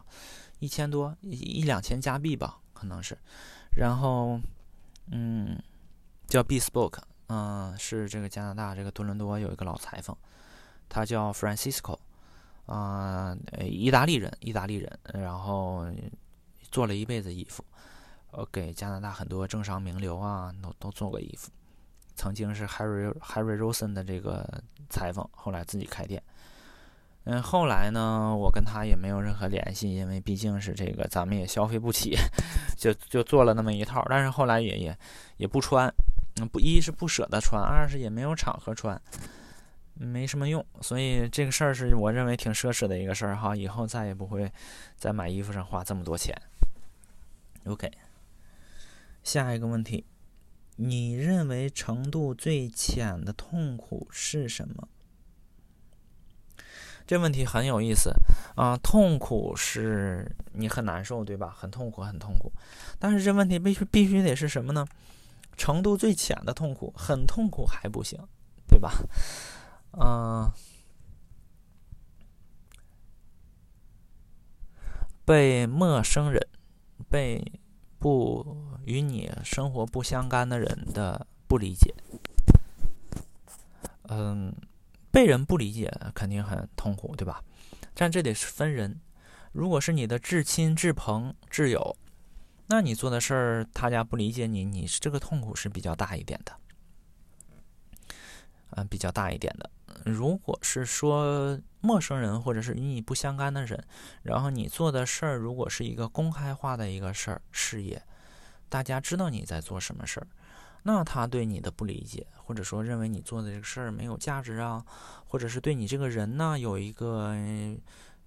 一千多一一两千加币吧，可能是。然后，嗯，叫 Bespoke，嗯，是这个加拿大这个多伦多有一个老裁缝，他叫 Francisco，啊，意大利人，意大利人，然后做了一辈子衣服，呃，给加拿大很多政商名流啊都都做过衣服。曾经是 Harry Harry Rosen 的这个裁缝，后来自己开店。嗯，后来呢，我跟他也没有任何联系，因为毕竟是这个咱们也消费不起，就就做了那么一套。但是后来也也也不穿，不一是不舍得穿，二是也没有场合穿，没什么用。所以这个事儿是我认为挺奢侈的一个事儿哈，以后再也不会在买衣服上花这么多钱。OK，下一个问题，你认为程度最浅的痛苦是什么？这问题很有意思啊！痛苦是你很难受，对吧？很痛苦，很痛苦。但是这问题必须必须得是什么呢？程度最浅的痛苦，很痛苦还不行，对吧？嗯，被陌生人、被不与你生活不相干的人的不理解，嗯。被人不理解肯定很痛苦，对吧？但这得是分人。如果是你的至亲、至朋、挚友，那你做的事儿他家不理解你，你是这个痛苦是比较大一点的，嗯，比较大一点的。如果是说陌生人或者是与你不相干的人，然后你做的事儿如果是一个公开化的一个事儿事业，大家知道你在做什么事儿。那他对你的不理解，或者说认为你做的这个事儿没有价值啊，或者是对你这个人呢有一个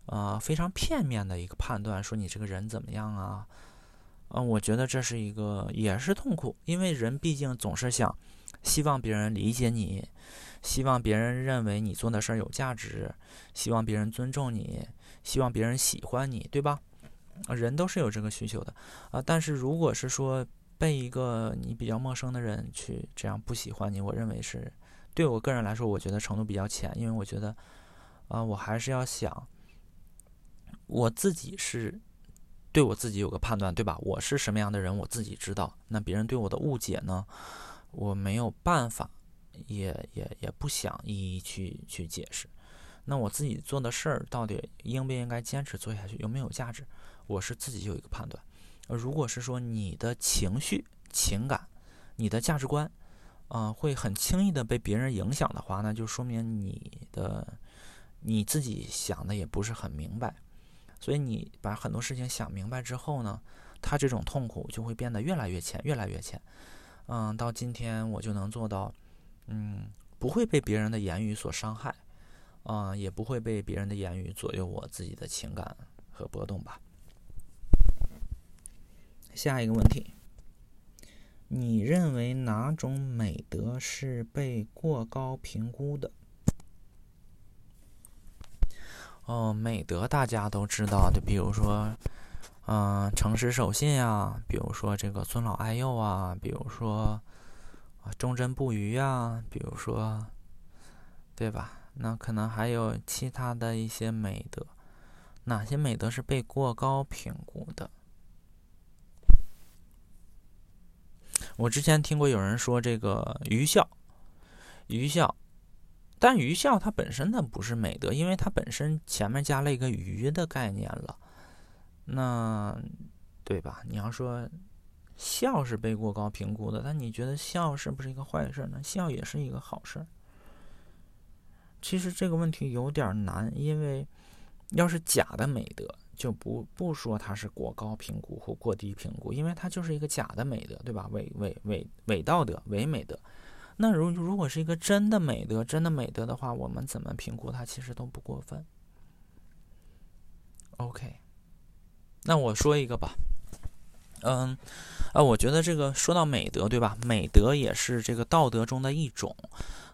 呃非常片面的一个判断，说你这个人怎么样啊？嗯，我觉得这是一个也是痛苦，因为人毕竟总是想希望别人理解你，希望别人认为你做的事儿有价值，希望别人尊重你，希望别人喜欢你，对吧？人都是有这个需求的啊。但是如果是说，被一个你比较陌生的人去这样不喜欢你，我认为是对我个人来说，我觉得程度比较浅，因为我觉得，啊，我还是要想我自己是对我自己有个判断，对吧？我是什么样的人，我自己知道。那别人对我的误解呢，我没有办法，也也也不想一一去去解释。那我自己做的事儿到底应不应该坚持做下去，有没有价值，我是自己有一个判断。如果是说你的情绪、情感、你的价值观，啊，会很轻易的被别人影响的话，那就说明你的你自己想的也不是很明白。所以你把很多事情想明白之后呢，他这种痛苦就会变得越来越浅，越来越浅。嗯，到今天我就能做到，嗯，不会被别人的言语所伤害，啊，也不会被别人的言语左右我自己的情感和波动吧。下一个问题，你认为哪种美德是被过高评估的？哦，美德大家都知道，就比如说，嗯，诚实守信啊，比如说这个尊老爱幼啊，比如说，忠贞不渝啊，比如说，对吧？那可能还有其他的一些美德，哪些美德是被过高评估的？我之前听过有人说这个愚孝，愚孝，但愚孝它本身它不是美德，因为它本身前面加了一个愚的概念了，那对吧？你要说孝是被过高评估的，但你觉得孝是不是一个坏事呢？孝也是一个好事。其实这个问题有点难，因为要是假的美德。就不不说它是过高评估或过低评估，因为它就是一个假的美德，对吧？伪伪伪伪道德、伪美德。那如如果是一个真的美德、真的美德的话，我们怎么评估它其实都不过分。OK，那我说一个吧。嗯，啊，我觉得这个说到美德，对吧？美德也是这个道德中的一种。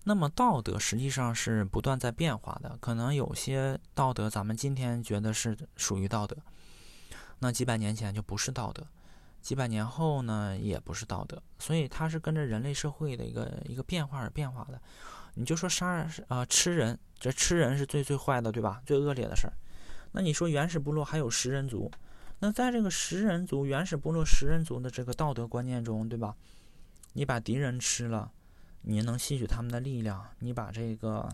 那么道德实际上是不断在变化的，可能有些道德咱们今天觉得是属于道德，那几百年前就不是道德，几百年后呢也不是道德，所以它是跟着人类社会的一个一个变化而变化的。你就说杀人啊，吃人，这吃人是最最坏的，对吧？最恶劣的事儿。那你说原始部落还有食人族，那在这个食人族原始部落食人族的这个道德观念中，对吧？你把敌人吃了。你能吸取他们的力量，你把这个，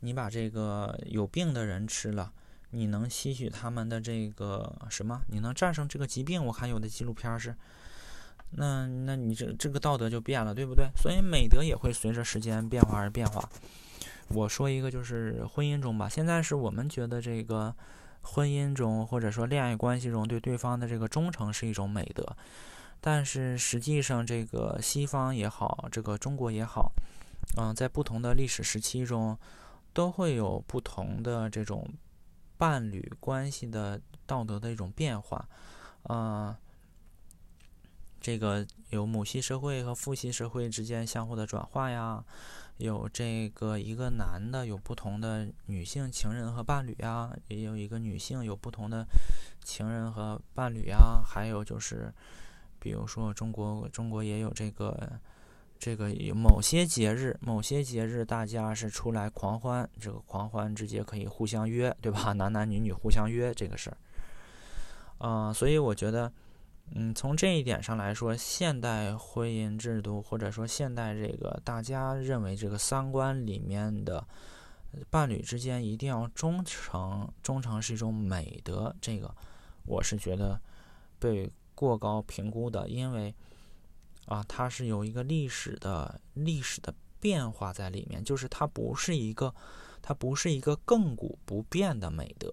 你把这个有病的人吃了，你能吸取他们的这个什么？你能战胜这个疾病？我看有的纪录片是，那那你这这个道德就变了，对不对？所以美德也会随着时间变化而变化。我说一个就是婚姻中吧，现在是我们觉得这个婚姻中或者说恋爱关系中对对方的这个忠诚是一种美德，但是实际上这个西方也好，这个中国也好，嗯，在不同的历史时期中都会有不同的这种伴侣关系的道德的一种变化，啊。这个有母系社会和父系社会之间相互的转化呀，有这个一个男的有不同的女性情人和伴侣呀，也有一个女性有不同的情人和伴侣呀，还有就是，比如说中国中国也有这个这个某些节日，某些节日大家是出来狂欢，这个狂欢直接可以互相约，对吧？男男女女互相约这个事儿，啊，所以我觉得。嗯，从这一点上来说，现代婚姻制度或者说现代这个大家认为这个三观里面的伴侣之间一定要忠诚，忠诚是一种美德。这个我是觉得被过高评估的，因为啊，它是有一个历史的历史的变化在里面，就是它不是一个它不是一个亘古不变的美德。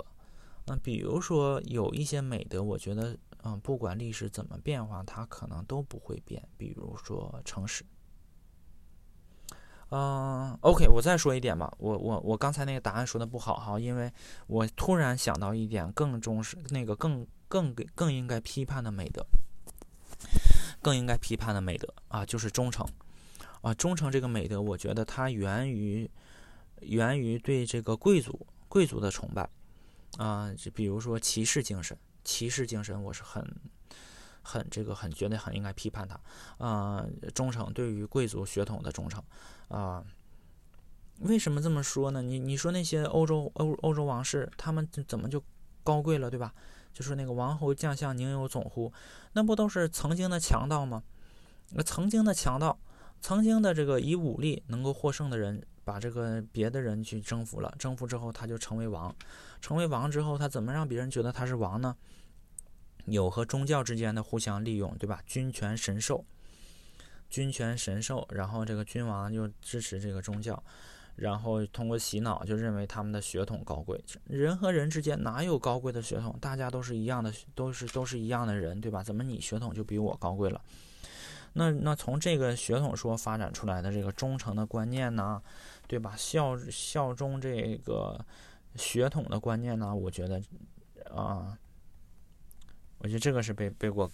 那比如说有一些美德，我觉得。嗯，不管历史怎么变化，它可能都不会变。比如说诚实。嗯，OK，我再说一点吧。我我我刚才那个答案说的不好哈，因为我突然想到一点更重视那个更更更应该批判的美德，更应该批判的美德啊，就是忠诚啊。忠诚这个美德，我觉得它源于源于对这个贵族贵族的崇拜啊，就比如说骑士精神。骑士精神，我是很、很这个很觉得很应该批判他，啊，忠诚对于贵族血统的忠诚，啊，为什么这么说呢？你你说那些欧洲欧欧洲王室，他们怎么就高贵了，对吧？就是那个王侯将相宁有种乎？那不都是曾经的强盗吗？那曾经的强盗，曾经的这个以武力能够获胜的人，把这个别的人去征服了，征服之后他就成为王，成为王之后，他怎么让别人觉得他是王呢？有和宗教之间的互相利用，对吧？君权神授，君权神授，然后这个君王就支持这个宗教，然后通过洗脑就认为他们的血统高贵。人和人之间哪有高贵的血统？大家都是一样的，都是都是一样的人，对吧？怎么你血统就比我高贵了？那那从这个血统说发展出来的这个忠诚的观念呢，对吧？效效忠这个血统的观念呢，我觉得啊。我觉得这个是被被过，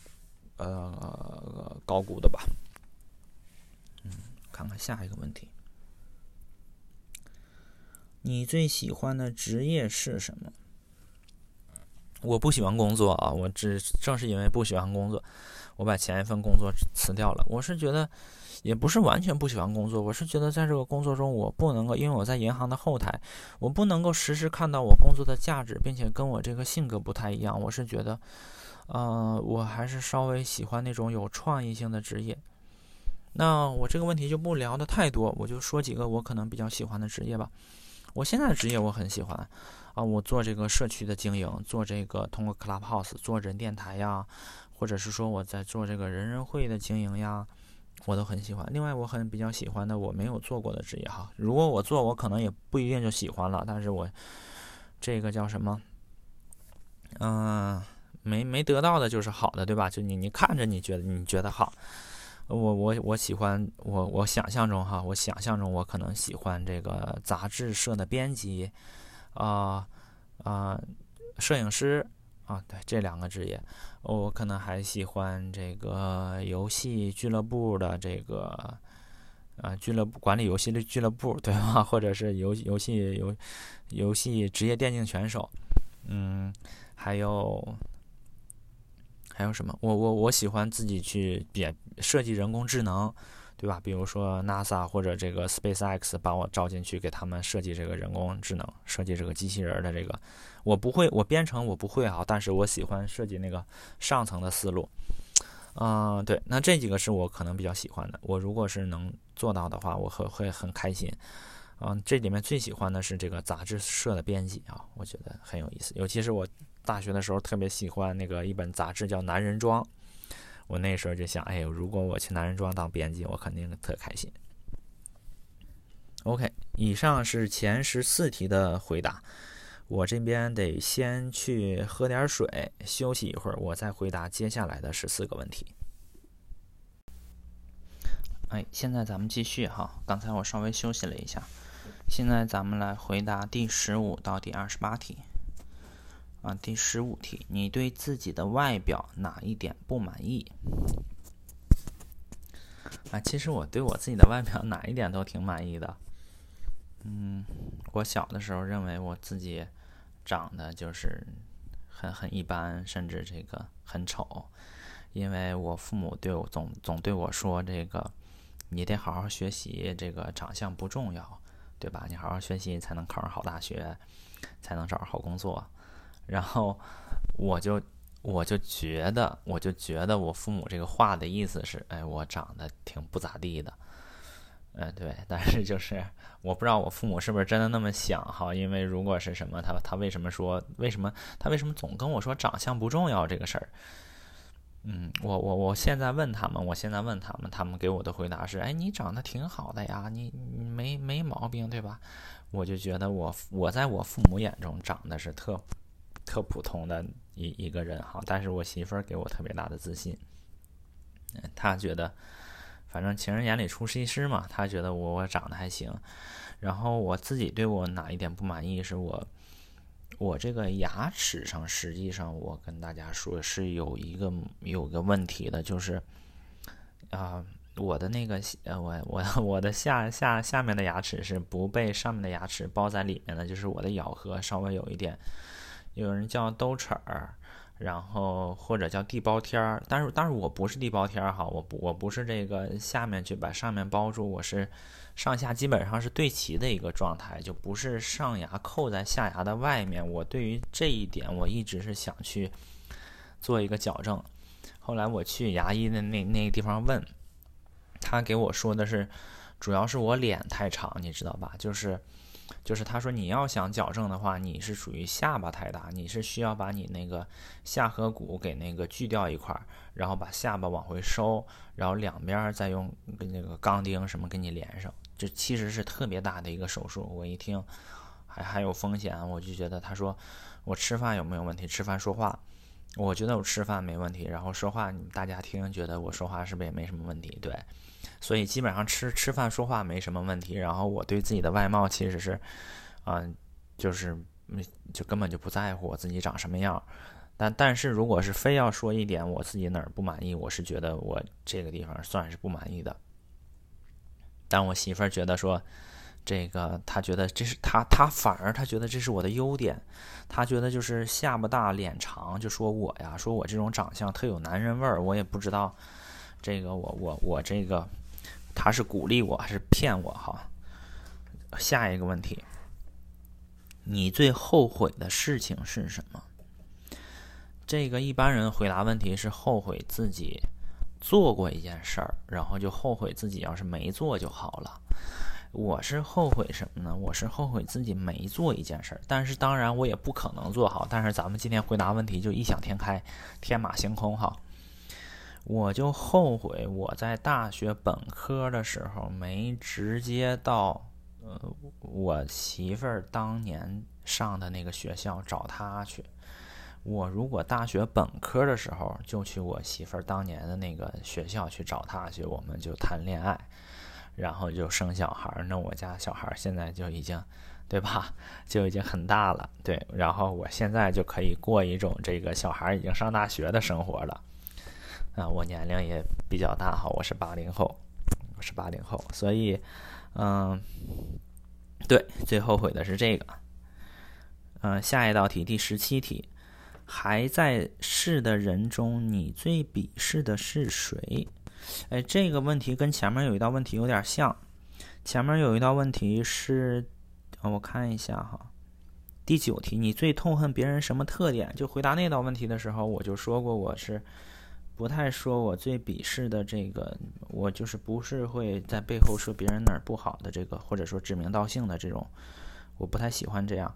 呃，高估的吧。嗯，看看下一个问题，你最喜欢的职业是什么？我不喜欢工作啊，我只正是因为不喜欢工作，我把前一份工作辞掉了。我是觉得，也不是完全不喜欢工作，我是觉得在这个工作中，我不能够，因为我在银行的后台，我不能够实时看到我工作的价值，并且跟我这个性格不太一样。我是觉得。呃，我还是稍微喜欢那种有创意性的职业。那我这个问题就不聊的太多，我就说几个我可能比较喜欢的职业吧。我现在的职业我很喜欢啊，我做这个社区的经营，做这个通过 Clubhouse 做人电台呀，或者是说我在做这个人人会的经营呀，我都很喜欢。另外，我很比较喜欢的我没有做过的职业哈，如果我做，我可能也不一定就喜欢了。但是我这个叫什么？嗯。没没得到的就是好的，对吧？就你你看着你觉得你觉得好，我我我喜欢我我想象中哈，我想象中我可能喜欢这个杂志社的编辑，啊啊，摄影师啊，对这两个职业，我可能还喜欢这个游戏俱乐部的这个啊俱乐部管理游戏的俱乐部，对吧？或者是游游戏游游戏职业电竞选手，嗯，还有。还有什么？我我我喜欢自己去编设计人工智能，对吧？比如说 NASA 或者这个 SpaceX 把我招进去，给他们设计这个人工智能，设计这个机器人的这个，我不会，我编程我不会啊，但是我喜欢设计那个上层的思路。嗯，对，那这几个是我可能比较喜欢的。我如果是能做到的话，我会会很开心。嗯，这里面最喜欢的是这个杂志社的编辑啊，我觉得很有意思，尤其是我。大学的时候特别喜欢那个一本杂志叫《男人装》，我那时候就想，哎呦，如果我去男人装当编辑，我肯定特开心。OK，以上是前十四题的回答。我这边得先去喝点水，休息一会儿，我再回答接下来的十四个问题。哎，现在咱们继续哈。刚才我稍微休息了一下，现在咱们来回答第十五到第二十八题。啊，第十五题，你对自己的外表哪一点不满意？啊，其实我对我自己的外表哪一点都挺满意的。嗯，我小的时候认为我自己。长得就是很很一般，甚至这个很丑，因为我父母对我总总对我说：“这个你得好好学习，这个长相不重要，对吧？你好好学习才能考上好大学，才能找着好工作。”然后我就我就觉得我就觉得我父母这个话的意思是：哎，我长得挺不咋地的。嗯，对，但是就是 我不知道我父母是不是真的那么想哈，因为如果是什么，他他为什么说为什么他为什么总跟我说长相不重要这个事儿？嗯，我我我现在问他们，我现在问他们，他们给我的回答是：哎，你长得挺好的呀，你你没没毛病对吧？我就觉得我我在我父母眼中长得是特特普通的一一个人哈，但是我媳妇儿给我特别大的自信，嗯，她觉得。反正情人眼里出西施嘛，他觉得我我长得还行，然后我自己对我哪一点不满意，是我我这个牙齿上，实际上我跟大家说是有一个有个问题的，就是啊，我的那个呃，我我我的下下下面的牙齿是不被上面的牙齿包在里面的，就是我的咬合稍微有一点，有人叫兜齿儿。然后或者叫地包天儿，但是但是我不是地包天儿哈，我不我不是这个下面去把上面包住，我是上下基本上是对齐的一个状态，就不是上牙扣在下牙的外面。我对于这一点我一直是想去做一个矫正。后来我去牙医的那那个地方问，他给我说的是，主要是我脸太长，你知道吧？就是。就是他说你要想矫正的话，你是属于下巴太大，你是需要把你那个下颌骨给那个锯掉一块儿，然后把下巴往回收，然后两边再用跟那个钢钉什么给你连上。这其实是特别大的一个手术。我一听还还有风险，我就觉得他说我吃饭有没有问题？吃饭说话，我觉得我吃饭没问题，然后说话你们大家听，觉得我说话是不是也没什么问题？对。所以基本上吃吃饭说话没什么问题，然后我对自己的外貌其实是，嗯，就是就根本就不在乎我自己长什么样。但但是如果是非要说一点我自己哪儿不满意，我是觉得我这个地方算是不满意的。但我媳妇儿觉得说，这个她觉得这是她她反而她觉得这是我的优点，她觉得就是下巴大脸长，就说我呀，说我这种长相特有男人味儿。我也不知道这个我我我这个。他是鼓励我还是骗我？哈，下一个问题，你最后悔的事情是什么？这个一般人回答问题是后悔自己做过一件事儿，然后就后悔自己要是没做就好了。我是后悔什么呢？我是后悔自己没做一件事儿，但是当然我也不可能做好。但是咱们今天回答问题就异想天开，天马行空哈。我就后悔我在大学本科的时候没直接到呃我媳妇儿当年上的那个学校找她去。我如果大学本科的时候就去我媳妇儿当年的那个学校去找她去，我们就谈恋爱，然后就生小孩儿。那我家小孩现在就已经，对吧？就已经很大了，对。然后我现在就可以过一种这个小孩已经上大学的生活了。啊，我年龄也比较大哈，我是八零后，我是八零后，所以，嗯，对，最后悔的是这个。嗯，下一道题，第十七题，还在世的人中，你最鄙视的是谁？哎，这个问题跟前面有一道问题有点像，前面有一道问题是，我看一下哈，第九题，你最痛恨别人什么特点？就回答那道问题的时候，我就说过我是。不太说我最鄙视的这个，我就是不是会在背后说别人哪儿不好的这个，或者说指名道姓的这种，我不太喜欢这样。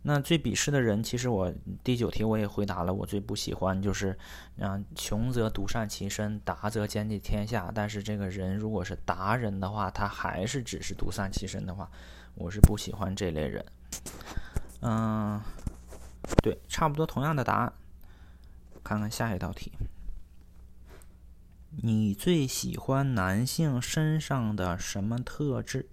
那最鄙视的人，其实我第九题我也回答了，我最不喜欢就是，啊，穷则独善其身，达则兼济天下。但是这个人如果是达人的话，他还是只是独善其身的话，我是不喜欢这类人。嗯，对，差不多同样的答案。看看下一道题，你最喜欢男性身上的什么特质？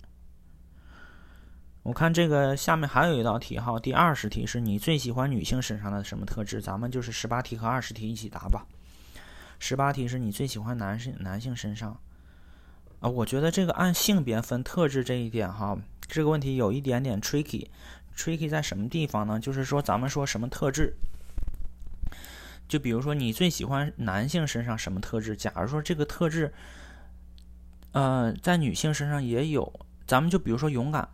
我看这个下面还有一道题哈，第二十题是你最喜欢女性身上的什么特质？咱们就是十八题和二十题一起答吧。十八题是你最喜欢男性男性身上啊？我觉得这个按性别分特质这一点哈，这个问题有一点点 tricky。tricky 在什么地方呢？就是说咱们说什么特质？就比如说你最喜欢男性身上什么特质？假如说这个特质，呃，在女性身上也有，咱们就比如说勇敢。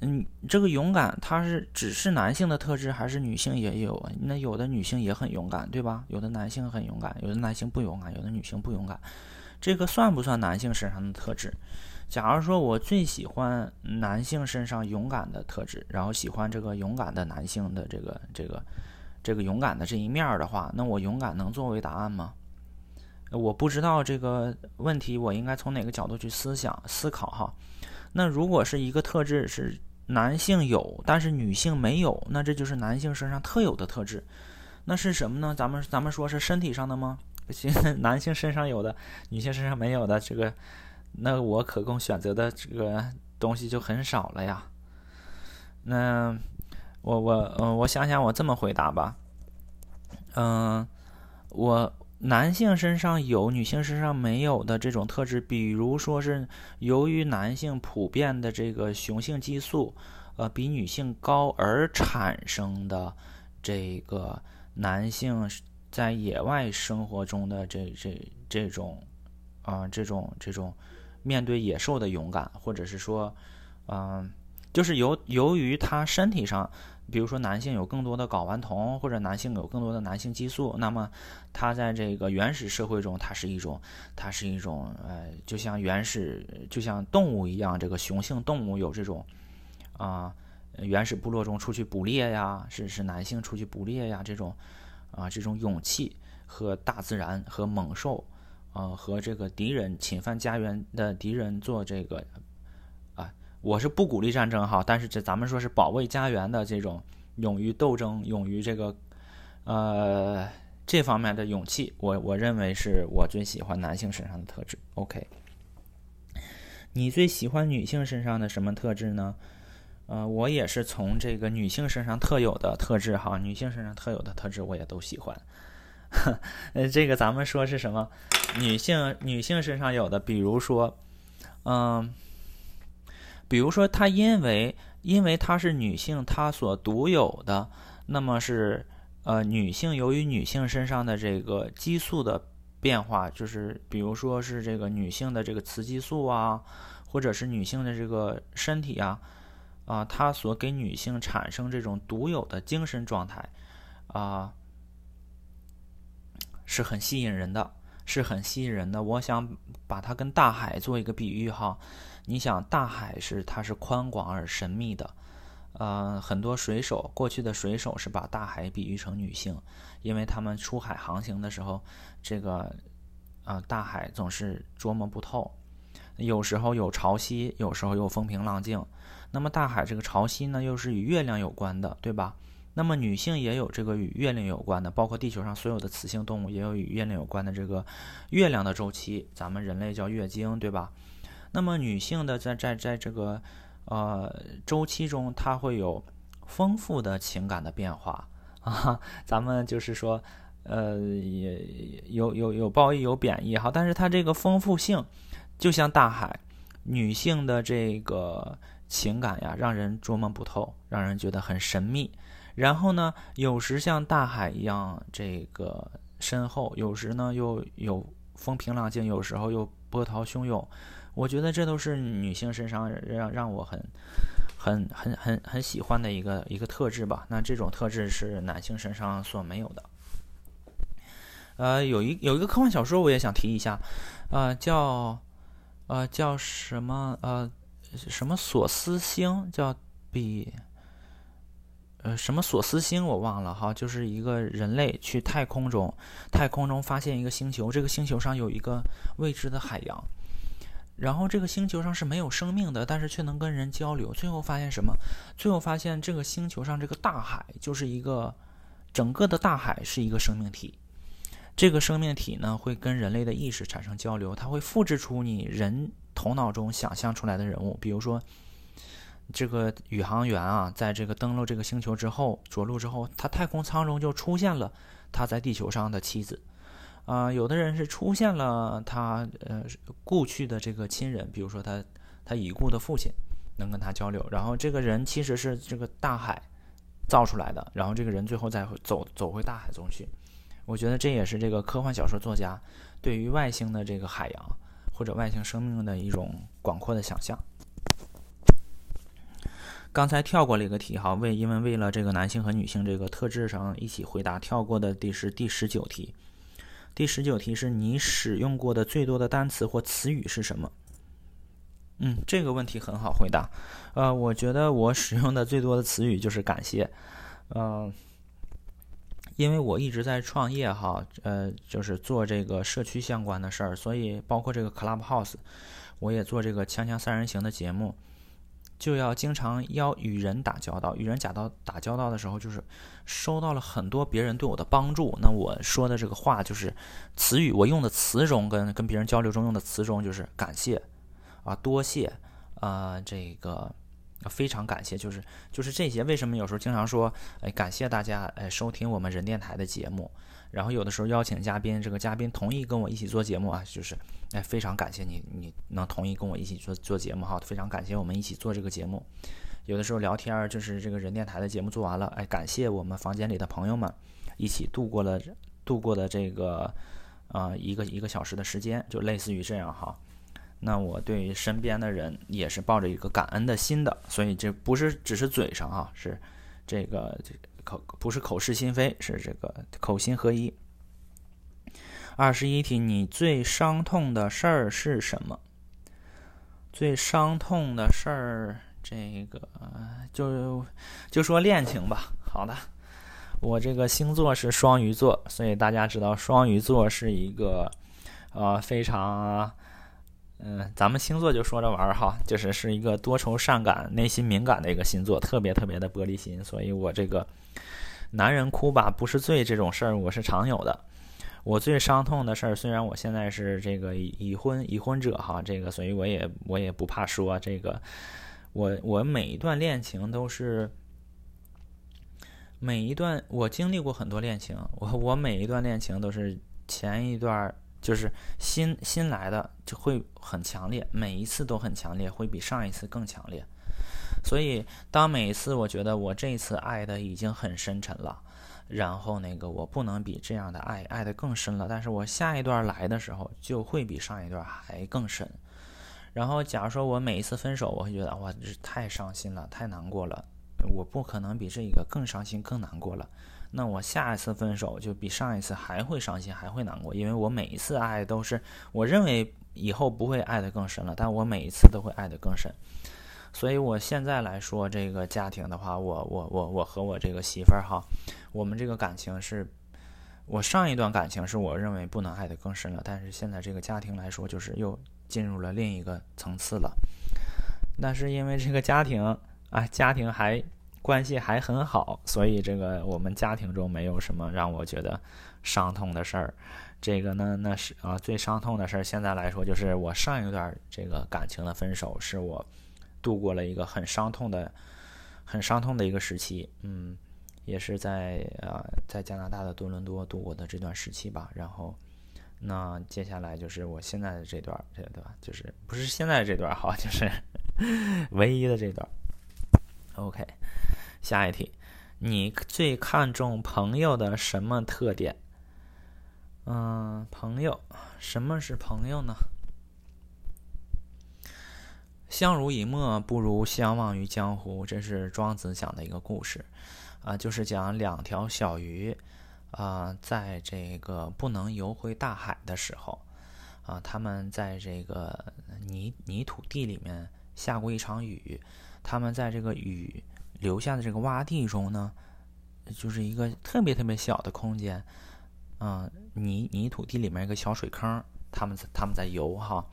嗯，这个勇敢，它是只是男性的特质，还是女性也有？那有的女性也很勇敢，对吧？有的男性很勇敢，有的男性不勇敢，有的女性不勇敢，这个算不算男性身上的特质？假如说我最喜欢男性身上勇敢的特质，然后喜欢这个勇敢的男性的这个这个这个勇敢的这一面的话，那我勇敢能作为答案吗？我不知道这个问题，我应该从哪个角度去思想思考哈？那如果是一个特质是男性有，但是女性没有，那这就是男性身上特有的特质。那是什么呢？咱们咱们说是身体上的吗？男性身上有的，女性身上没有的，这个，那我可供选择的这个东西就很少了呀。那我我嗯，我想想，我这么回答吧。嗯，我。男性身上有女性身上没有的这种特质，比如说是由于男性普遍的这个雄性激素，呃，比女性高而产生的这个男性在野外生活中的这这这种啊这种这种面对野兽的勇敢，或者是说，嗯，就是由由于他身体上。比如说，男性有更多的睾丸酮，或者男性有更多的男性激素，那么它在这个原始社会中，它是一种，它是一种，呃，就像原始，就像动物一样，这个雄性动物有这种，啊，原始部落中出去捕猎呀，是是男性出去捕猎呀，这种，啊，这种勇气和大自然和猛兽，呃，和这个敌人侵犯家园的敌人做这个。我是不鼓励战争哈，但是这咱们说是保卫家园的这种勇于斗争、勇于这个呃这方面的勇气，我我认为是我最喜欢男性身上的特质。OK，你最喜欢女性身上的什么特质呢？呃，我也是从这个女性身上特有的特质哈，女性身上特有的特质我也都喜欢。呃，这个咱们说是什么？女性女性身上有的，比如说，嗯。比如说，她因为因为她是女性，她所独有的，那么是呃女性由于女性身上的这个激素的变化，就是比如说是这个女性的这个雌激素啊，或者是女性的这个身体啊，啊，它所给女性产生这种独有的精神状态啊，是很吸引人的，是很吸引人的。我想把它跟大海做一个比喻哈。你想，大海是它是宽广而神秘的，呃，很多水手过去的水手是把大海比喻成女性，因为他们出海航行的时候，这个啊大海总是捉摸不透，有时候有潮汐，有时候又风平浪静。那么大海这个潮汐呢，又是与月亮有关的，对吧？那么女性也有这个与月亮有关的，包括地球上所有的雌性动物也有与月亮有关的这个月亮的周期，咱们人类叫月经，对吧？那么女性的在在在这个呃周期中，她会有丰富的情感的变化 啊。咱们就是说，呃，也有有有褒义有贬义哈。但是它这个丰富性，就像大海，女性的这个情感呀，让人捉摸不透，让人觉得很神秘。然后呢，有时像大海一样这个深厚，有时呢又有风平浪静，有时候又波涛汹涌。我觉得这都是女性身上让让我很、很、很、很、很喜欢的一个一个特质吧。那这种特质是男性身上所没有的。呃，有一有一个科幻小说我也想提一下，呃，叫呃叫什么呃什么索斯星，叫比呃什么索斯星我忘了哈，就是一个人类去太空中，太空中发现一个星球，这个星球上有一个未知的海洋，然后这个星球上是没有生命的，但是却能跟人交流。最后发现什么？最后发现这个星球上这个大海就是一个整个的大海是一个生命体。这个生命体呢，会跟人类的意识产生交流，它会复制出你人头脑中想象出来的人物。比如说，这个宇航员啊，在这个登陆这个星球之后，着陆之后，他太空舱中就出现了他在地球上的妻子。啊，有的人是出现了他呃故去的这个亲人，比如说他他已故的父亲，能跟他交流。然后这个人其实是这个大海造出来的，然后这个人最后再走走回大海中去。我觉得这也是这个科幻小说作家对于外星的这个海洋或者外星生命的一种广阔的想象。刚才跳过了一个题哈，为因为为了这个男性和女性这个特质上一起回答，跳过的第是第十九题。第十九题是你使用过的最多的单词或词语是什么？嗯，这个问题很好回答。呃，我觉得我使用的最多的词语就是感谢。嗯。因为我一直在创业哈，呃，就是做这个社区相关的事儿，所以包括这个 Clubhouse，我也做这个锵锵三人行的节目，就要经常要与人打交道。与人打到打交道的时候，就是收到了很多别人对我的帮助。那我说的这个话就是词语，我用的词中跟跟别人交流中用的词中就是感谢啊，多谢啊，这个。非常感谢，就是就是这些。为什么有时候经常说，哎，感谢大家，哎，收听我们人电台的节目。然后有的时候邀请嘉宾，这个嘉宾同意跟我一起做节目啊，就是，哎，非常感谢你，你能同意跟我一起做做节目哈，非常感谢我们一起做这个节目。有的时候聊天就是这个人电台的节目做完了，哎，感谢我们房间里的朋友们一起度过了度过的这个啊一个一个小时的时间，就类似于这样哈。那我对于身边的人也是抱着一个感恩的心的，所以这不是只是嘴上啊，是这个口不是口是心非，是这个口心合一。二十一题，你最伤痛的事儿是什么？最伤痛的事儿，这个就就说恋情吧。好的，我这个星座是双鱼座，所以大家知道双鱼座是一个呃非常。嗯，咱们星座就说着玩儿哈，就是是一个多愁善感、内心敏感的一个星座，特别特别的玻璃心。所以我这个男人哭吧不是罪这种事儿，我是常有的。我最伤痛的事儿，虽然我现在是这个已婚已婚者哈，这个所以我也我也不怕说这个。我我每一段恋情都是每一段我经历过很多恋情，我我每一段恋情都是前一段。就是新新来的就会很强烈，每一次都很强烈，会比上一次更强烈。所以，当每一次我觉得我这一次爱的已经很深沉了，然后那个我不能比这样的爱爱的更深了，但是我下一段来的时候就会比上一段还更深。然后，假如说我每一次分手，我会觉得哇，这太伤心了，太难过了，我不可能比这个更伤心、更难过了。那我下一次分手就比上一次还会伤心，还会难过，因为我每一次爱都是我认为以后不会爱得更深了，但我每一次都会爱得更深。所以我现在来说这个家庭的话，我我我我和我这个媳妇儿哈，我们这个感情是，我上一段感情是我认为不能爱得更深了，但是现在这个家庭来说，就是又进入了另一个层次了。但是因为这个家庭，啊，家庭还。关系还很好，所以这个我们家庭中没有什么让我觉得伤痛的事儿。这个呢，那是啊，最伤痛的事儿，现在来说就是我上一段这个感情的分手，是我度过了一个很伤痛的、很伤痛的一个时期。嗯，也是在呃在加拿大的多伦多度过的这段时期吧。然后，那接下来就是我现在的这段，这对吧？就是不是现在这段哈，就是 唯一的这段。OK。下一题，你最看重朋友的什么特点？嗯，朋友，什么是朋友呢？相濡以沫不如相忘于江湖，这是庄子讲的一个故事，啊，就是讲两条小鱼，啊，在这个不能游回大海的时候，啊，他们在这个泥泥土地里面下过一场雨，他们在这个雨。留下的这个洼地中呢，就是一个特别特别小的空间，嗯，泥泥土地里面一个小水坑，他们他们在游哈。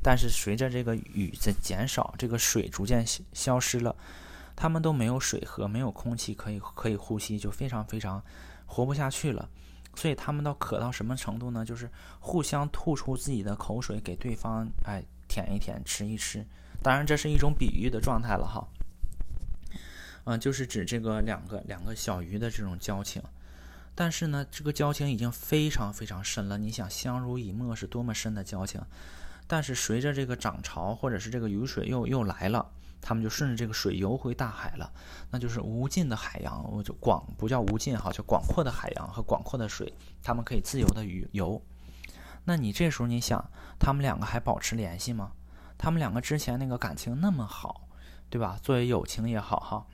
但是随着这个雨在减少，这个水逐渐消失了，他们都没有水喝，没有空气可以可以呼吸，就非常非常活不下去了。所以他们都渴到什么程度呢？就是互相吐出自己的口水给对方，哎，舔一舔，吃一吃。当然，这是一种比喻的状态了哈。嗯，就是指这个两个两个小鱼的这种交情。但是呢，这个交情已经非常非常深了。你想，相濡以沫是多么深的交情。但是随着这个涨潮，或者是这个雨水又又来了。他们就顺着这个水游回大海了，那就是无尽的海洋，我就广不叫无尽哈，叫广阔的海洋和广阔的水，他们可以自由的游游。那你这时候你想，他们两个还保持联系吗？他们两个之前那个感情那么好，对吧？作为友情也好哈，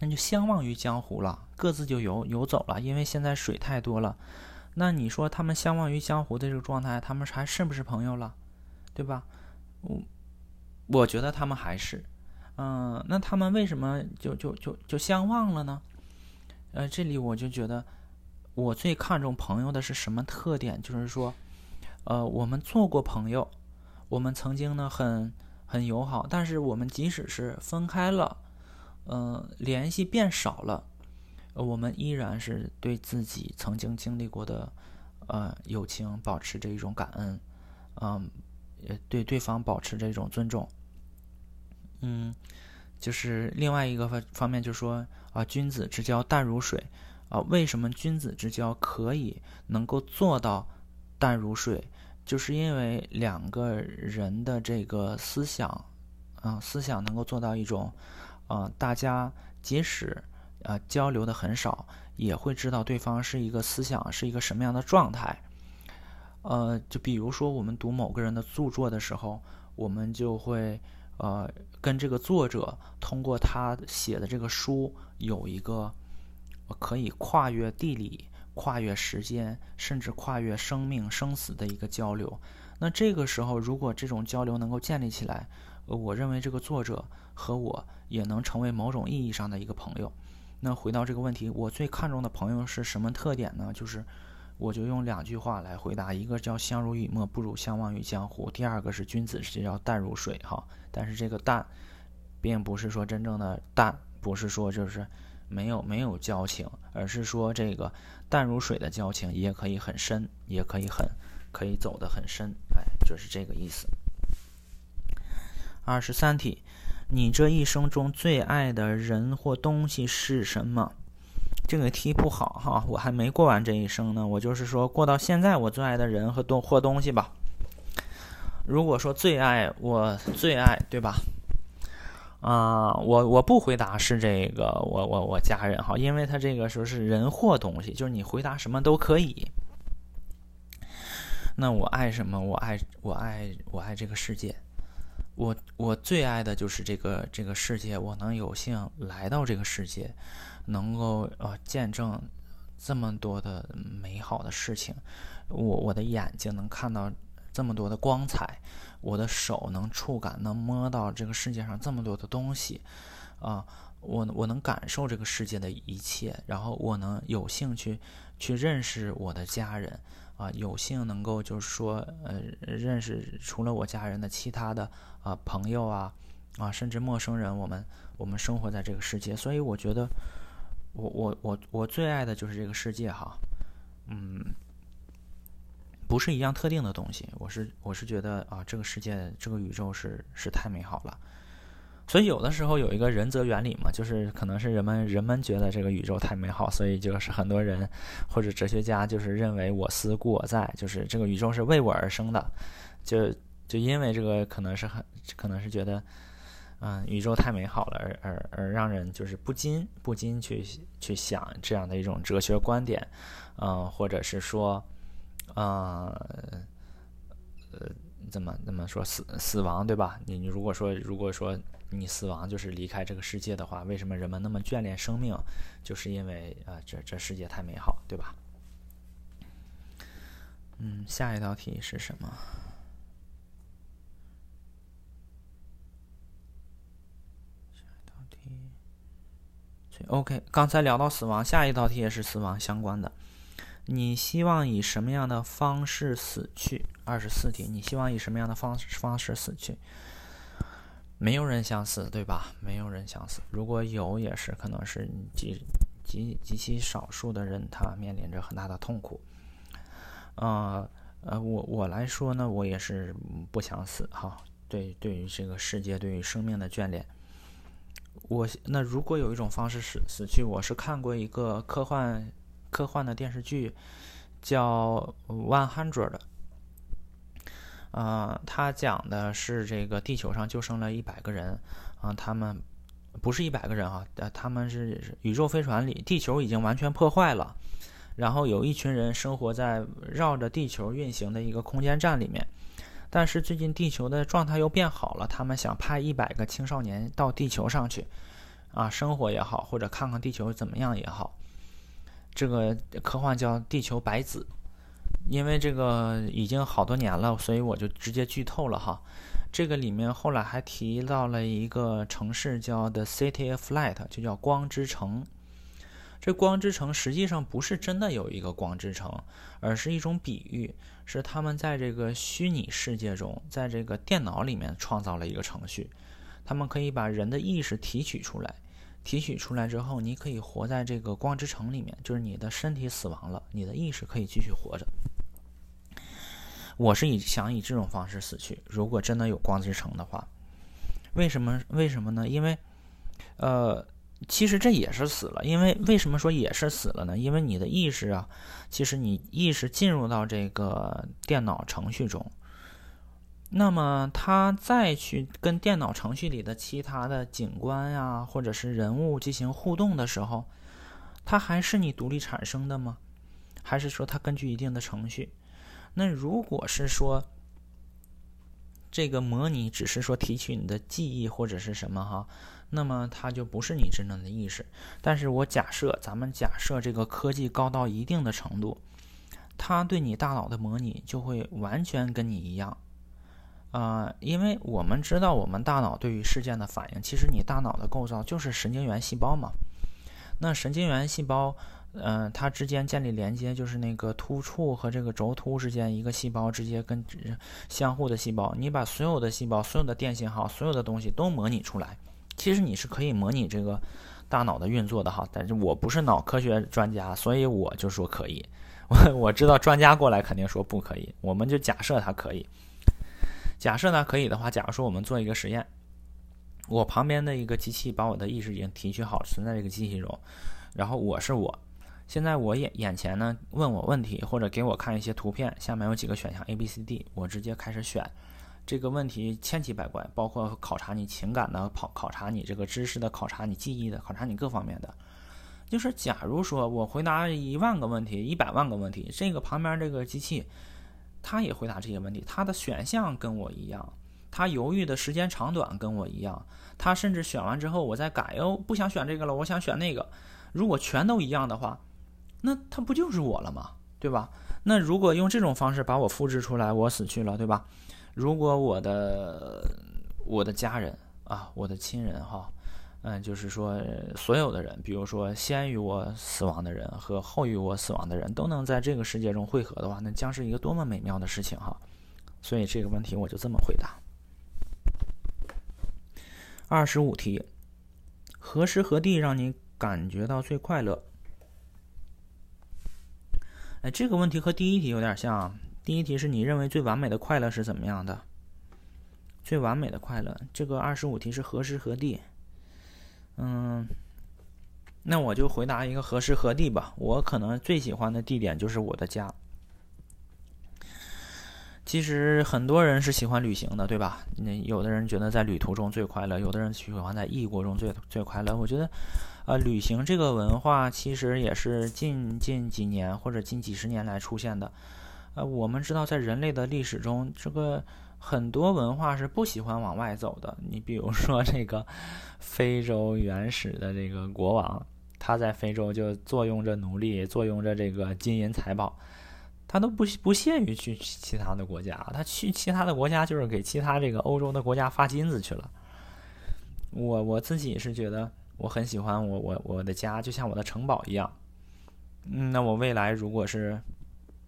那就相忘于江湖了，各自就游游走了，因为现在水太多了。那你说他们相忘于江湖的这个状态，他们还是不是朋友了？对吧？我。我觉得他们还是，嗯，那他们为什么就就就就相忘了呢？呃，这里我就觉得，我最看重朋友的是什么特点？就是说，呃，我们做过朋友，我们曾经呢很很友好，但是我们即使是分开了，嗯，联系变少了，我们依然是对自己曾经经历过的呃友情保持着一种感恩，嗯，也对对方保持着一种尊重。嗯，就是另外一个方方面，就是说啊，君子之交淡如水啊。为什么君子之交可以能够做到淡如水？就是因为两个人的这个思想啊，思想能够做到一种啊，大家即使啊交流的很少，也会知道对方是一个思想是一个什么样的状态。呃，就比如说我们读某个人的著作的时候，我们就会。呃，跟这个作者通过他写的这个书有一个可以跨越地理、跨越时间，甚至跨越生命生死的一个交流。那这个时候，如果这种交流能够建立起来，我认为这个作者和我也能成为某种意义上的一个朋友。那回到这个问题，我最看重的朋友是什么特点呢？就是。我就用两句话来回答，一个叫相濡以沫不如相忘于江湖，第二个是君子之交淡如水哈。但是这个淡，并不是说真正的淡，不是说就是没有没有交情，而是说这个淡如水的交情也可以很深，也可以很可以走得很深，哎，就是这个意思。二十三题，你这一生中最爱的人或东西是什么？这个题不好哈，我还没过完这一生呢。我就是说过到现在，我最爱的人和东或东西吧。如果说最爱，我最爱，对吧？啊，我我不回答是这个，我我我家人哈，因为他这个说是人或东西，就是你回答什么都可以。那我爱什么？我爱我爱我爱这个世界。我我最爱的就是这个这个世界，我能有幸来到这个世界。能够呃见证这么多的美好的事情，我我的眼睛能看到这么多的光彩，我的手能触感能摸到这个世界上这么多的东西，啊，我我能感受这个世界的一切，然后我能有幸去去认识我的家人，啊，有幸能够就是说呃认识除了我家人的其他的啊朋友啊啊甚至陌生人，我们我们生活在这个世界，所以我觉得。我我我我最爱的就是这个世界哈，嗯，不是一样特定的东西，我是我是觉得啊，这个世界这个宇宙是是太美好了，所以有的时候有一个人则原理嘛，就是可能是人们人们觉得这个宇宙太美好，所以就是很多人或者哲学家就是认为我思故我在，就是这个宇宙是为我而生的，就就因为这个可能是很可能是觉得。嗯，宇宙太美好了，而而而让人就是不禁不禁去去想这样的一种哲学观点，嗯，或者是说，呃呃，怎么怎么说死死亡对吧？你你如果说如果说你死亡就是离开这个世界的话，为什么人们那么眷恋生命？就是因为啊，这这世界太美好，对吧？嗯，下一道题是什么？OK，刚才聊到死亡，下一道题也是死亡相关的。你希望以什么样的方式死去？二十四题，你希望以什么样的方式方式死去？没有人想死，对吧？没有人想死。如果有，也是可能是极极极其少数的人，他面临着很大的痛苦。呃呃，我我来说呢，我也是不想死哈。对，对于这个世界，对于生命的眷恋。我那如果有一种方式死死去，我是看过一个科幻科幻的电视剧，叫《One Hundred》的，呃，他讲的是这个地球上就剩了一百个人，啊，他们不是一百个人啊，呃，他们是宇宙飞船里，地球已经完全破坏了，然后有一群人生活在绕着地球运行的一个空间站里面。但是最近地球的状态又变好了，他们想派一百个青少年到地球上去，啊，生活也好，或者看看地球怎么样也好。这个科幻叫《地球白子》，因为这个已经好多年了，所以我就直接剧透了哈。这个里面后来还提到了一个城市叫 The City of Light，就叫光之城。这光之城实际上不是真的有一个光之城，而是一种比喻，是他们在这个虚拟世界中，在这个电脑里面创造了一个程序，他们可以把人的意识提取出来，提取出来之后，你可以活在这个光之城里面，就是你的身体死亡了，你的意识可以继续活着。我是以想以这种方式死去，如果真的有光之城的话，为什么？为什么呢？因为，呃。其实这也是死了，因为为什么说也是死了呢？因为你的意识啊，其实你意识进入到这个电脑程序中，那么他再去跟电脑程序里的其他的景观呀，或者是人物进行互动的时候，它还是你独立产生的吗？还是说它根据一定的程序？那如果是说，这个模拟只是说提取你的记忆或者是什么哈，那么它就不是你真正的意识。但是我假设，咱们假设这个科技高到一定的程度，它对你大脑的模拟就会完全跟你一样。啊，因为我们知道我们大脑对于事件的反应，其实你大脑的构造就是神经元细胞嘛。那神经元细胞。嗯，它之间建立连接，就是那个突触和这个轴突之间一个细胞直接跟相互的细胞。你把所有的细胞、所有的电信号、所有的东西都模拟出来，其实你是可以模拟这个大脑的运作的哈。但是我不是脑科学专家，所以我就说可以。我 我知道专家过来肯定说不可以，我们就假设它可以。假设呢可以的话，假如说我们做一个实验，我旁边的一个机器把我的意识已经提取好，存在这个机器中，然后我是我。现在我眼眼前呢，问我问题或者给我看一些图片，下面有几个选项 A、B、C、D，我直接开始选。这个问题千奇百怪，包括考察你情感的，考考察你这个知识的，考察你记忆的，考察你各方面的。就是假如说我回答一万个问题、一百万个问题，这个旁边这个机器，他也回答这些问题，他的选项跟我一样，他犹豫的时间长短跟我一样，他甚至选完之后我再改，哦，不想选这个了，我想选那个。如果全都一样的话。那他不就是我了吗？对吧？那如果用这种方式把我复制出来，我死去了，对吧？如果我的我的家人啊，我的亲人哈，嗯，就是说所有的人，比如说先于我死亡的人和后于我死亡的人都能在这个世界中汇合的话，那将是一个多么美妙的事情哈！所以这个问题我就这么回答。二十五题，何时何地让你感觉到最快乐？哎，这个问题和第一题有点像。第一题是你认为最完美的快乐是怎么样的？最完美的快乐，这个二十五题是何时何地？嗯，那我就回答一个何时何地吧。我可能最喜欢的地点就是我的家。其实很多人是喜欢旅行的，对吧？那有的人觉得在旅途中最快乐，有的人喜欢在异国中最最快乐。我觉得。呃，旅行这个文化其实也是近近几年或者近几十年来出现的。呃，我们知道，在人类的历史中，这个很多文化是不喜欢往外走的。你比如说，这个非洲原始的这个国王，他在非洲就坐拥着奴隶，坐拥着这个金银财宝，他都不不屑于去其他的国家。他去其他的国家就是给其他这个欧洲的国家发金子去了。我我自己是觉得。我很喜欢我我我的家，就像我的城堡一样。嗯，那我未来如果是，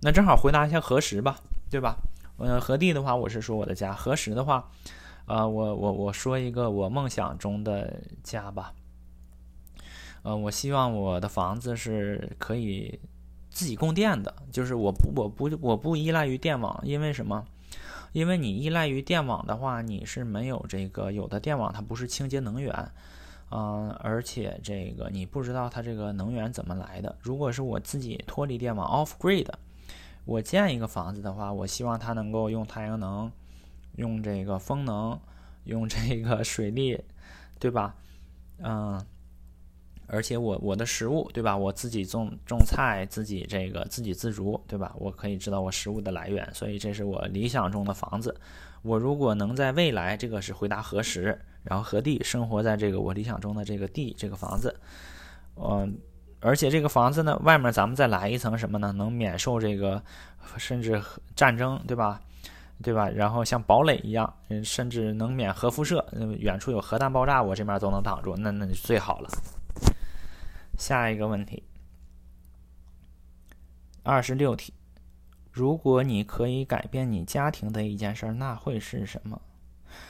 那正好回答一下何时吧，对吧？呃，何地的话，我是说我的家；何时的话，呃，我我我说一个我梦想中的家吧。呃，我希望我的房子是可以自己供电的，就是我不我不我不依赖于电网，因为什么？因为你依赖于电网的话，你是没有这个有的电网它不是清洁能源，嗯，而且这个你不知道它这个能源怎么来的。如果是我自己脱离电网 off grid，我建一个房子的话，我希望它能够用太阳能，用这个风能，用这个水利，对吧？嗯。而且我我的食物对吧？我自己种种菜，自己这个自给自足对吧？我可以知道我食物的来源，所以这是我理想中的房子。我如果能在未来，这个是回答何时，然后何地生活在这个我理想中的这个地这个房子，嗯，而且这个房子呢，外面咱们再来一层什么呢？能免受这个甚至战争对吧？对吧？然后像堡垒一样，嗯，甚至能免核辐射，远处有核弹爆炸，我这边都能挡住，那那就最好了。下一个问题，二十六题，如果你可以改变你家庭的一件事，那会是什么？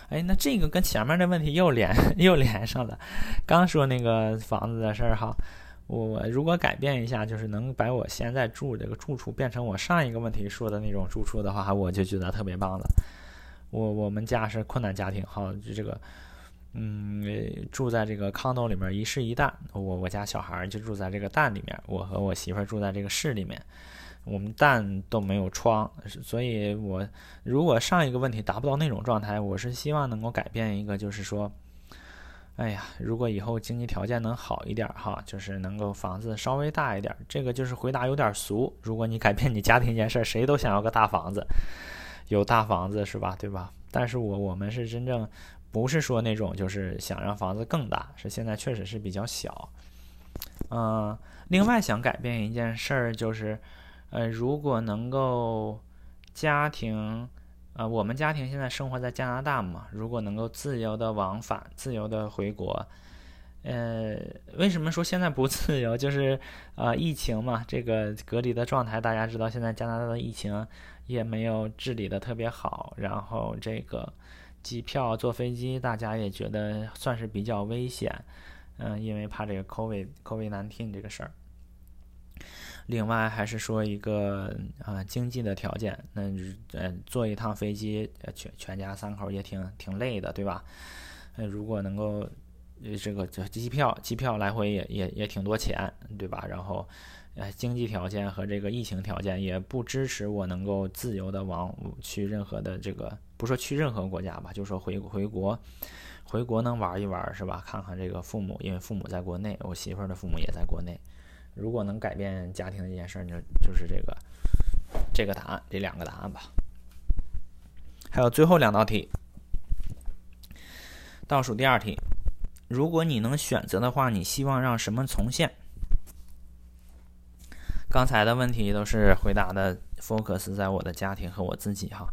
哎，那这个跟前面的问题又连 又连上了。刚说那个房子的事儿哈，我如果改变一下，就是能把我现在住这个住处变成我上一个问题说的那种住处的话，我就觉得特别棒了。我我们家是困难家庭，哈，就这个。嗯，住在这个 condo 里面，一室一蛋。我我家小孩就住在这个蛋里面，我和我媳妇住在这个室里面。我们蛋都没有窗，所以我如果上一个问题达不到那种状态，我是希望能够改变一个，就是说，哎呀，如果以后经济条件能好一点哈，就是能够房子稍微大一点。这个就是回答有点俗。如果你改变你家庭一件事儿，谁都想要个大房子，有大房子是吧？对吧？但是我我们是真正。不是说那种就是想让房子更大，是现在确实是比较小。嗯，另外想改变一件事儿就是，呃，如果能够家庭，呃，我们家庭现在生活在加拿大嘛，如果能够自由的往返、自由的回国，呃，为什么说现在不自由？就是呃，疫情嘛，这个隔离的状态，大家知道现在加拿大的疫情也没有治理的特别好，然后这个。机票坐飞机，大家也觉得算是比较危险，嗯，因为怕这个 COVID COVID nineteen 这个事儿。另外还是说一个啊经济的条件，那呃坐一趟飞机，全全家三口也挺挺累的，对吧？呃，如果能够这个这机票机票来回也也也挺多钱，对吧？然后呃经济条件和这个疫情条件也不支持我能够自由的往去任何的这个。不说去任何国家吧，就说回回国，回国能玩一玩是吧？看看这个父母，因为父母在国内，我媳妇的父母也在国内。如果能改变家庭的一件事，就就是这个这个答案，这两个答案吧。还有最后两道题，倒数第二题，如果你能选择的话，你希望让什么重现？刚才的问题都是回答的 focus 在我的家庭和我自己哈。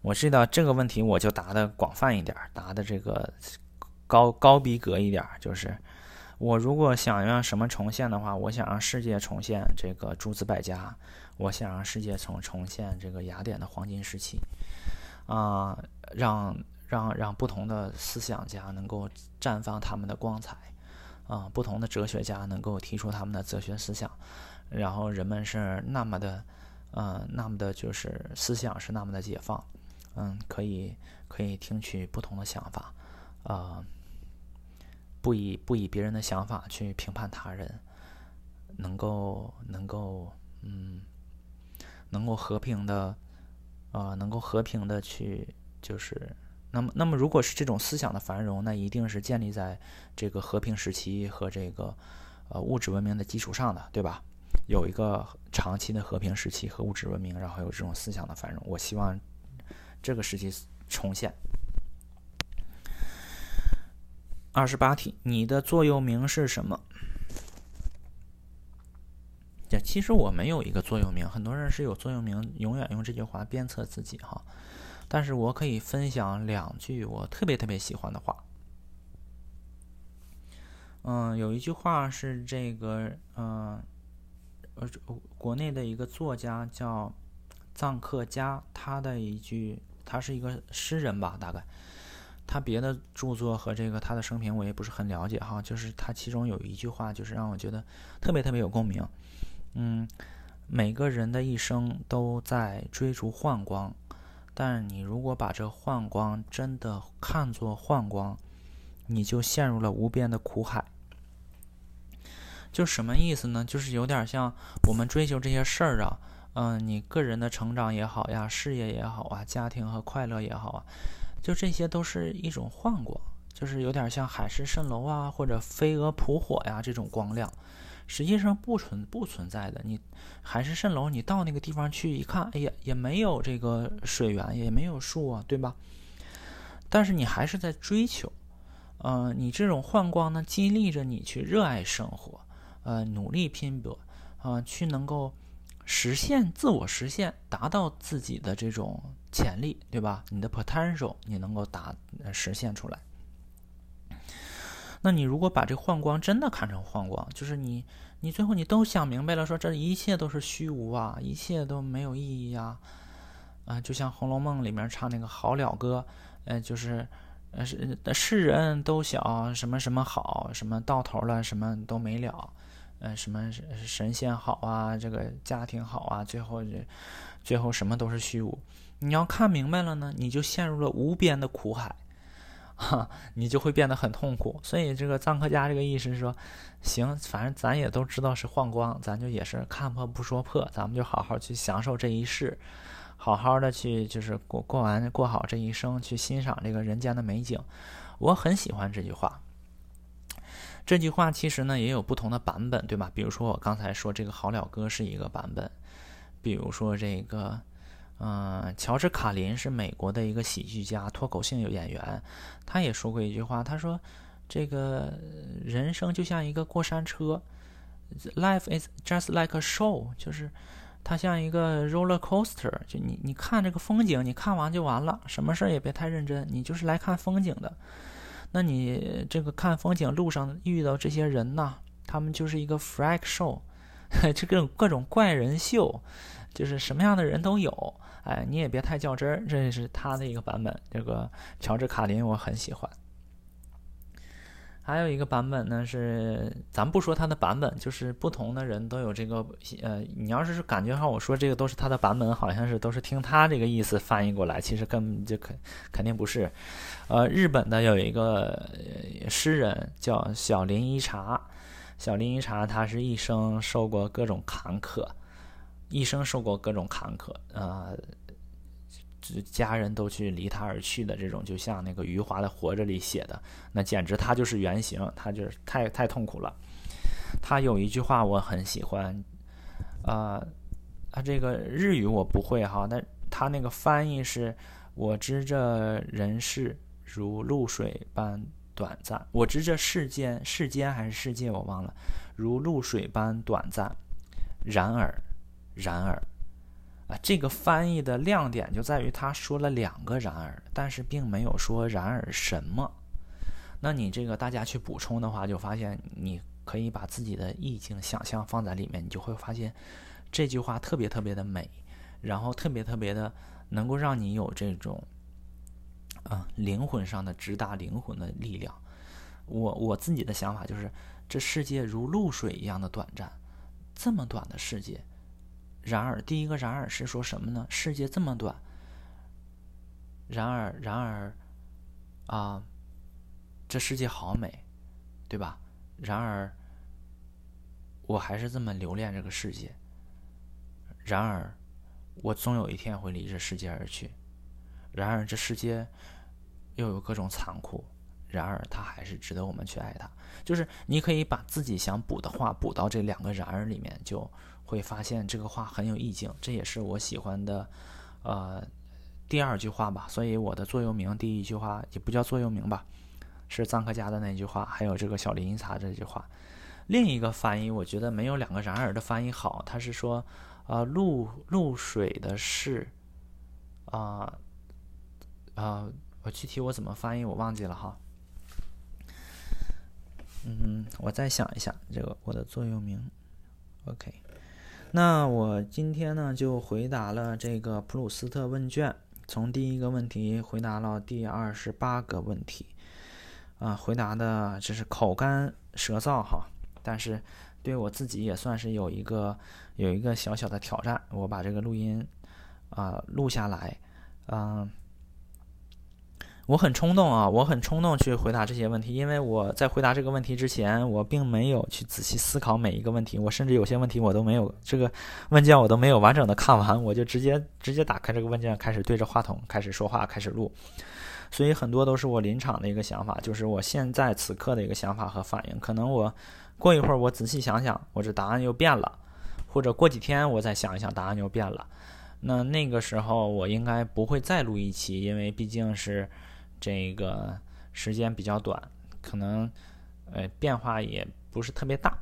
我知道这个问题，我就答的广泛一点，答的这个高高逼格一点。就是我如果想让什么重现的话，我想让世界重现这个诸子百家，我想让世界重重现这个雅典的黄金时期，啊，让让让不同的思想家能够绽放他们的光彩，啊，不同的哲学家能够提出他们的哲学思想，然后人们是那么的，呃，那么的就是思想是那么的解放。嗯，可以可以听取不同的想法，呃，不以不以别人的想法去评判他人，能够能够嗯，能够和平的，呃，能够和平的去就是，那么那么如果是这种思想的繁荣，那一定是建立在这个和平时期和这个呃物质文明的基础上的，对吧？有一个长期的和平时期和物质文明，然后有这种思想的繁荣，我希望。这个时期重现。二十八题，你的座右铭是什么？这，其实我没有一个座右铭，很多人是有座右铭，永远用这句话鞭策自己哈。但是我可以分享两句我特别特别喜欢的话。嗯，有一句话是这个，嗯，呃，国内的一个作家叫臧克家，他的一句，他是一个诗人吧，大概。他别的著作和这个他的生平我也不是很了解哈，就是他其中有一句话，就是让我觉得特别特别有共鸣。嗯，每个人的一生都在追逐幻光，但你如果把这幻光真的看作幻光，你就陷入了无边的苦海。就什么意思呢？就是有点像我们追求这些事儿啊，嗯，你个人的成长也好呀，事业也好啊，家庭和快乐也好啊。就这些都是一种幻光，就是有点像海市蜃楼啊，或者飞蛾扑火呀这种光亮，实际上不存不存在的。你海市蜃楼，你到那个地方去一看，哎呀，也没有这个水源，也没有树啊，对吧？但是你还是在追求，呃，你这种幻光呢，激励着你去热爱生活，呃，努力拼搏，啊，去能够。实现自我实现，达到自己的这种潜力，对吧？你的 potential 你能够达实现出来。那你如果把这幻光真的看成幻光，就是你你最后你都想明白了，说这一切都是虚无啊，一切都没有意义啊，啊，就像《红楼梦》里面唱那个好了歌，呃，就是呃是世人都晓什么什么好，什么到头了什么都没了。呃，什么神仙好啊，这个家庭好啊，最后这最后什么都是虚无。你要看明白了呢，你就陷入了无边的苦海，哈，你就会变得很痛苦。所以这个臧克家这个意思是说，行，反正咱也都知道是幻光，咱就也是看破不说破，咱们就好好去享受这一世，好好的去就是过过完过好这一生，去欣赏这个人间的美景。我很喜欢这句话。这句话其实呢也有不同的版本，对吧？比如说我刚才说这个好了歌是一个版本，比如说这个，嗯，乔治卡林是美国的一个喜剧家、脱口秀演员，他也说过一句话，他说：“这个人生就像一个过山车，Life is just like a show，就是它像一个 roller coaster，就你你看这个风景，你看完就完了，什么事儿也别太认真，你就是来看风景的。”那你这个看风景路上遇到这些人呢？他们就是一个 freak show，这个各种怪人秀，就是什么样的人都有。哎，你也别太较真儿。这是他的一个版本，这个乔治卡林我很喜欢。还有一个版本呢，是咱不说他的版本，就是不同的人都有这个。呃，你要是感觉上，我说这个都是他的版本，好像是都是听他这个意思翻译过来，其实根本就肯肯定不是。呃，日本的有一个诗人叫小林一茶，小林一茶他是一生受过各种坎坷，一生受过各种坎坷，呃。家人都去离他而去的这种，就像那个余华的《活着》里写的，那简直他就是原型，他就是太太痛苦了。他有一句话我很喜欢，啊，他这个日语我不会哈，但他那个翻译是：我知这人世如露水般短暂，我知这世间世间还是世界我忘了，如露水般短暂。然而，然而。啊，这个翻译的亮点就在于他说了两个“然而”，但是并没有说“然而什么”。那你这个大家去补充的话，就发现你可以把自己的意境、想象放在里面，你就会发现这句话特别特别的美，然后特别特别的能够让你有这种啊灵魂上的直达灵魂的力量。我我自己的想法就是，这世界如露水一样的短暂，这么短的世界。然而，第一个“然而”是说什么呢？世界这么短。然而，然而，啊，这世界好美，对吧？然而，我还是这么留恋这个世界。然而，我总有一天会离这世界而去。然而，这世界又有各种残酷。然而，它还是值得我们去爱它。就是你可以把自己想补的话补到这两个“然而”里面，就。会发现这个话很有意境，这也是我喜欢的，呃，第二句话吧。所以我的座右铭第一句话也不叫座右铭吧，是臧克家的那句话，还有这个小林一茶这句话。另一个翻译，我觉得没有两个然而的翻译好。他是说，呃，露露水的是，啊，啊，我具体我怎么翻译我忘记了哈。嗯，我再想一下这个我的座右铭。OK，那我今天呢就回答了这个普鲁斯特问卷，从第一个问题回答到第二十八个问题，啊，回答的这是口干舌燥哈，但是对我自己也算是有一个有一个小小的挑战，我把这个录音啊录下来，嗯。我很冲动啊，我很冲动去回答这些问题，因为我在回答这个问题之前，我并没有去仔细思考每一个问题，我甚至有些问题我都没有这个问卷我都没有完整的看完，我就直接直接打开这个问卷，开始对着话筒开始说话，开始录，所以很多都是我临场的一个想法，就是我现在此刻的一个想法和反应，可能我过一会儿我仔细想想，我这答案又变了，或者过几天我再想一想，答案又变了，那那个时候我应该不会再录一期，因为毕竟是。这个时间比较短，可能呃变化也不是特别大。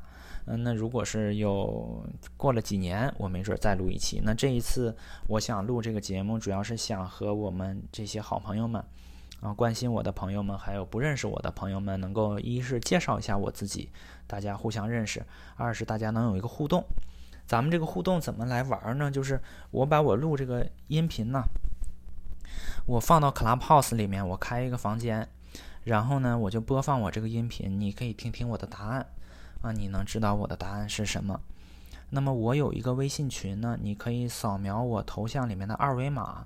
嗯，那如果是有过了几年，我没准再录一期。那这一次我想录这个节目，主要是想和我们这些好朋友们啊，关心我的朋友们，还有不认识我的朋友们，能够一是介绍一下我自己，大家互相认识；二是大家能有一个互动。咱们这个互动怎么来玩呢？就是我把我录这个音频呢。我放到 Clubhouse 里面，我开一个房间，然后呢，我就播放我这个音频，你可以听听我的答案，啊，你能知道我的答案是什么？那么我有一个微信群呢，你可以扫描我头像里面的二维码，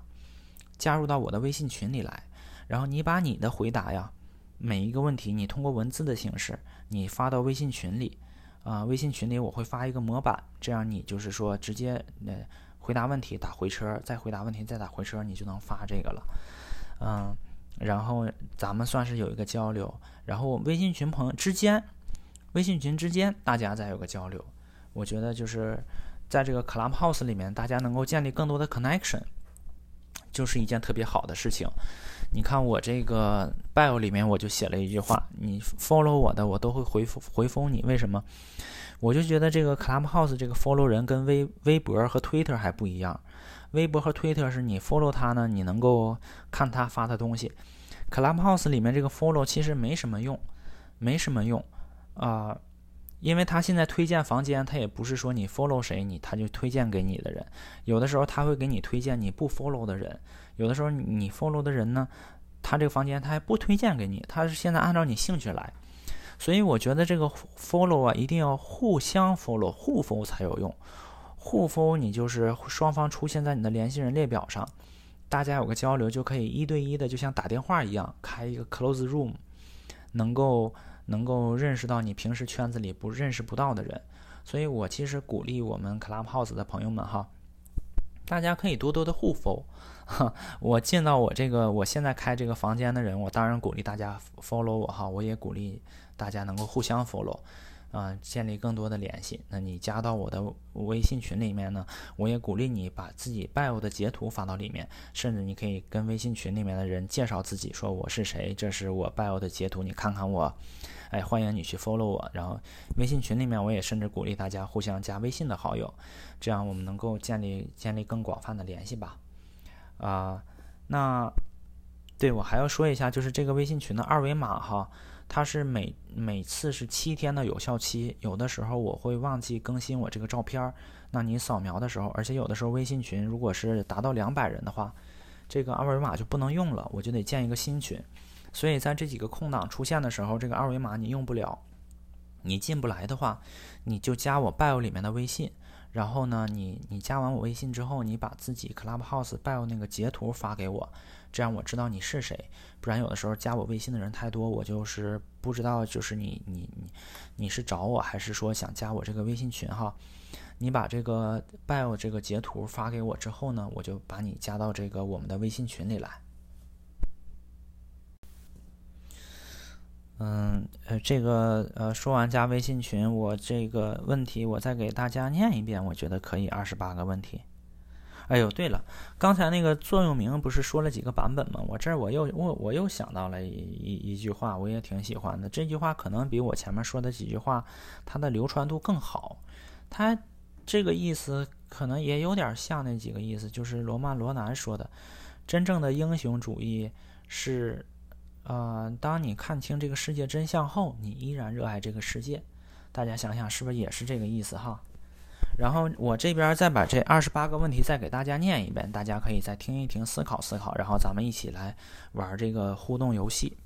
加入到我的微信群里来，然后你把你的回答呀，每一个问题你通过文字的形式，你发到微信群里，啊，微信群里我会发一个模板，这样你就是说直接呃。回答问题打回车，再回答问题再打回车，你就能发这个了。嗯，然后咱们算是有一个交流，然后微信群朋友之间，微信群之间大家再有个交流。我觉得就是在这个 Clubhouse 里面，大家能够建立更多的 connection，就是一件特别好的事情。你看我这个 bio 里面我就写了一句话：你 follow 我的，我都会回复回复你。为什么？我就觉得这个 Clubhouse 这个 follow 人跟微微博和 Twitter 还不一样。微博和 Twitter 是你 follow 他呢，你能够看他发的东西。Clubhouse 里面这个 follow 其实没什么用，没什么用啊，因为他现在推荐房间，他也不是说你 follow 谁你他就推荐给你的人，有的时候他会给你推荐你不 follow 的人，有的时候你 follow 的人呢，他这个房间他还不推荐给你，他是现在按照你兴趣来。所以我觉得这个 follow 啊，一定要互相 follow，互 follow 才有用。互 follow 你就是双方出现在你的联系人列表上，大家有个交流，就可以一对一的，就像打电话一样，开一个 close room，能够能够认识到你平时圈子里不认识不到的人。所以我其实鼓励我们 Clubhouse 的朋友们哈，大家可以多多的互 follow。我进到我这个我现在开这个房间的人，我当然鼓励大家 follow 我哈，我也鼓励。大家能够互相 follow，啊，建立更多的联系。那你加到我的微信群里面呢？我也鼓励你把自己 bio 的截图发到里面，甚至你可以跟微信群里面的人介绍自己，说我是谁，这是我 bio 的截图，你看看我，哎，欢迎你去 follow 我。然后微信群里面，我也甚至鼓励大家互相加微信的好友，这样我们能够建立建立更广泛的联系吧。啊，那对我还要说一下，就是这个微信群的二维码哈。它是每每次是七天的有效期，有的时候我会忘记更新我这个照片儿，那你扫描的时候，而且有的时候微信群如果是达到两百人的话，这个二维码就不能用了，我就得建一个新群。所以在这几个空档出现的时候，这个二维码你用不了，你进不来的话，你就加我 bio 里面的微信。然后呢，你你加完我微信之后，你把自己 Clubhouse bio 那个截图发给我，这样我知道你是谁。不然有的时候加我微信的人太多，我就是不知道就是你你你你是找我还是说想加我这个微信群哈。你把这个 bio 这个截图发给我之后呢，我就把你加到这个我们的微信群里来。嗯，呃，这个呃，说完加微信群，我这个问题我再给大家念一遍，我觉得可以二十八个问题。哎呦，对了，刚才那个座右铭不是说了几个版本吗？我这儿我又我我又想到了一一一句话，我也挺喜欢的。这句话可能比我前面说的几句话，它的流传度更好。它这个意思可能也有点像那几个意思，就是罗曼罗兰说的，真正的英雄主义是。呃，当你看清这个世界真相后，你依然热爱这个世界。大家想想，是不是也是这个意思哈？然后我这边再把这二十八个问题再给大家念一遍，大家可以再听一听，思考思考，然后咱们一起来玩这个互动游戏。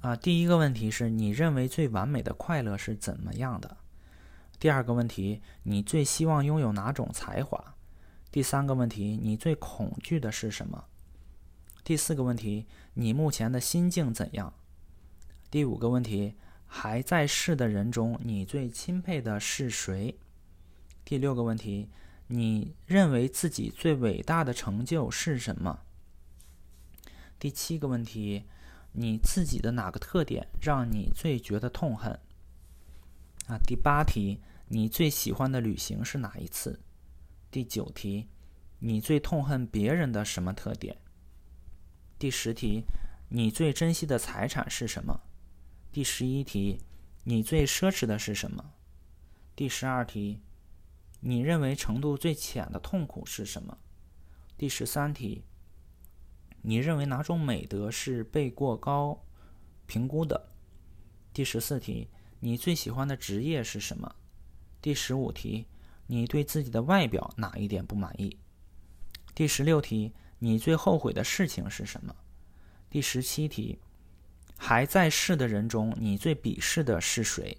啊，第一个问题是你认为最完美的快乐是怎么样的？第二个问题，你最希望拥有哪种才华？第三个问题，你最恐惧的是什么？第四个问题，你目前的心境怎样？第五个问题。还在世的人中，你最钦佩的是谁？第六个问题，你认为自己最伟大的成就是什么？第七个问题，你自己的哪个特点让你最觉得痛恨？啊，第八题，你最喜欢的旅行是哪一次？第九题，你最痛恨别人的什么特点？第十题，你最珍惜的财产是什么？第十一题，你最奢侈的是什么？第十二题，你认为程度最浅的痛苦是什么？第十三题，你认为哪种美德是被过高评估的？第十四题，你最喜欢的职业是什么？第十五题，你对自己的外表哪一点不满意？第十六题，你最后悔的事情是什么？第十七题。还在世的人中，你最鄙视的是谁？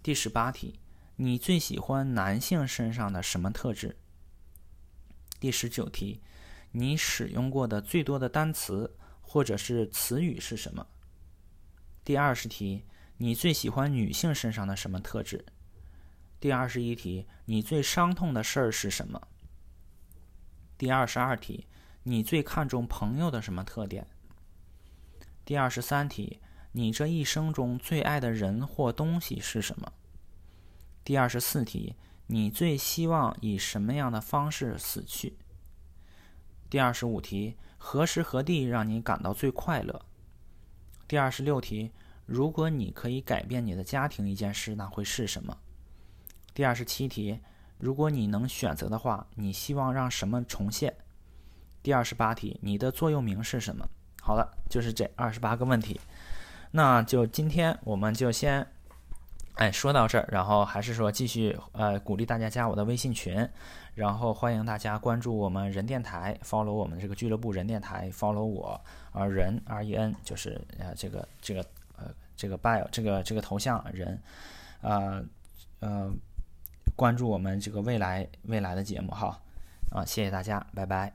第十八题，你最喜欢男性身上的什么特质？第十九题，你使用过的最多的单词或者是词语是什么？第二十题，你最喜欢女性身上的什么特质？第二十一题，你最伤痛的事儿是什么？第二十二题，你最看重朋友的什么特点？第二十三题，你这一生中最爱的人或东西是什么？第二十四题，你最希望以什么样的方式死去？第二十五题，何时何地让你感到最快乐？第二十六题，如果你可以改变你的家庭一件事，那会是什么？第二十七题，如果你能选择的话，你希望让什么重现？第二十八题，你的座右铭是什么？好了，就是这二十八个问题，那就今天我们就先，哎说到这儿，然后还是说继续呃鼓励大家加我的微信群，然后欢迎大家关注我们人电台，follow 我们这个俱乐部人电台，follow 我啊人 R E N 就是呃这个这个呃这个 bio 这个这个头像人，呃呃关注我们这个未来未来的节目哈，啊谢谢大家，拜拜。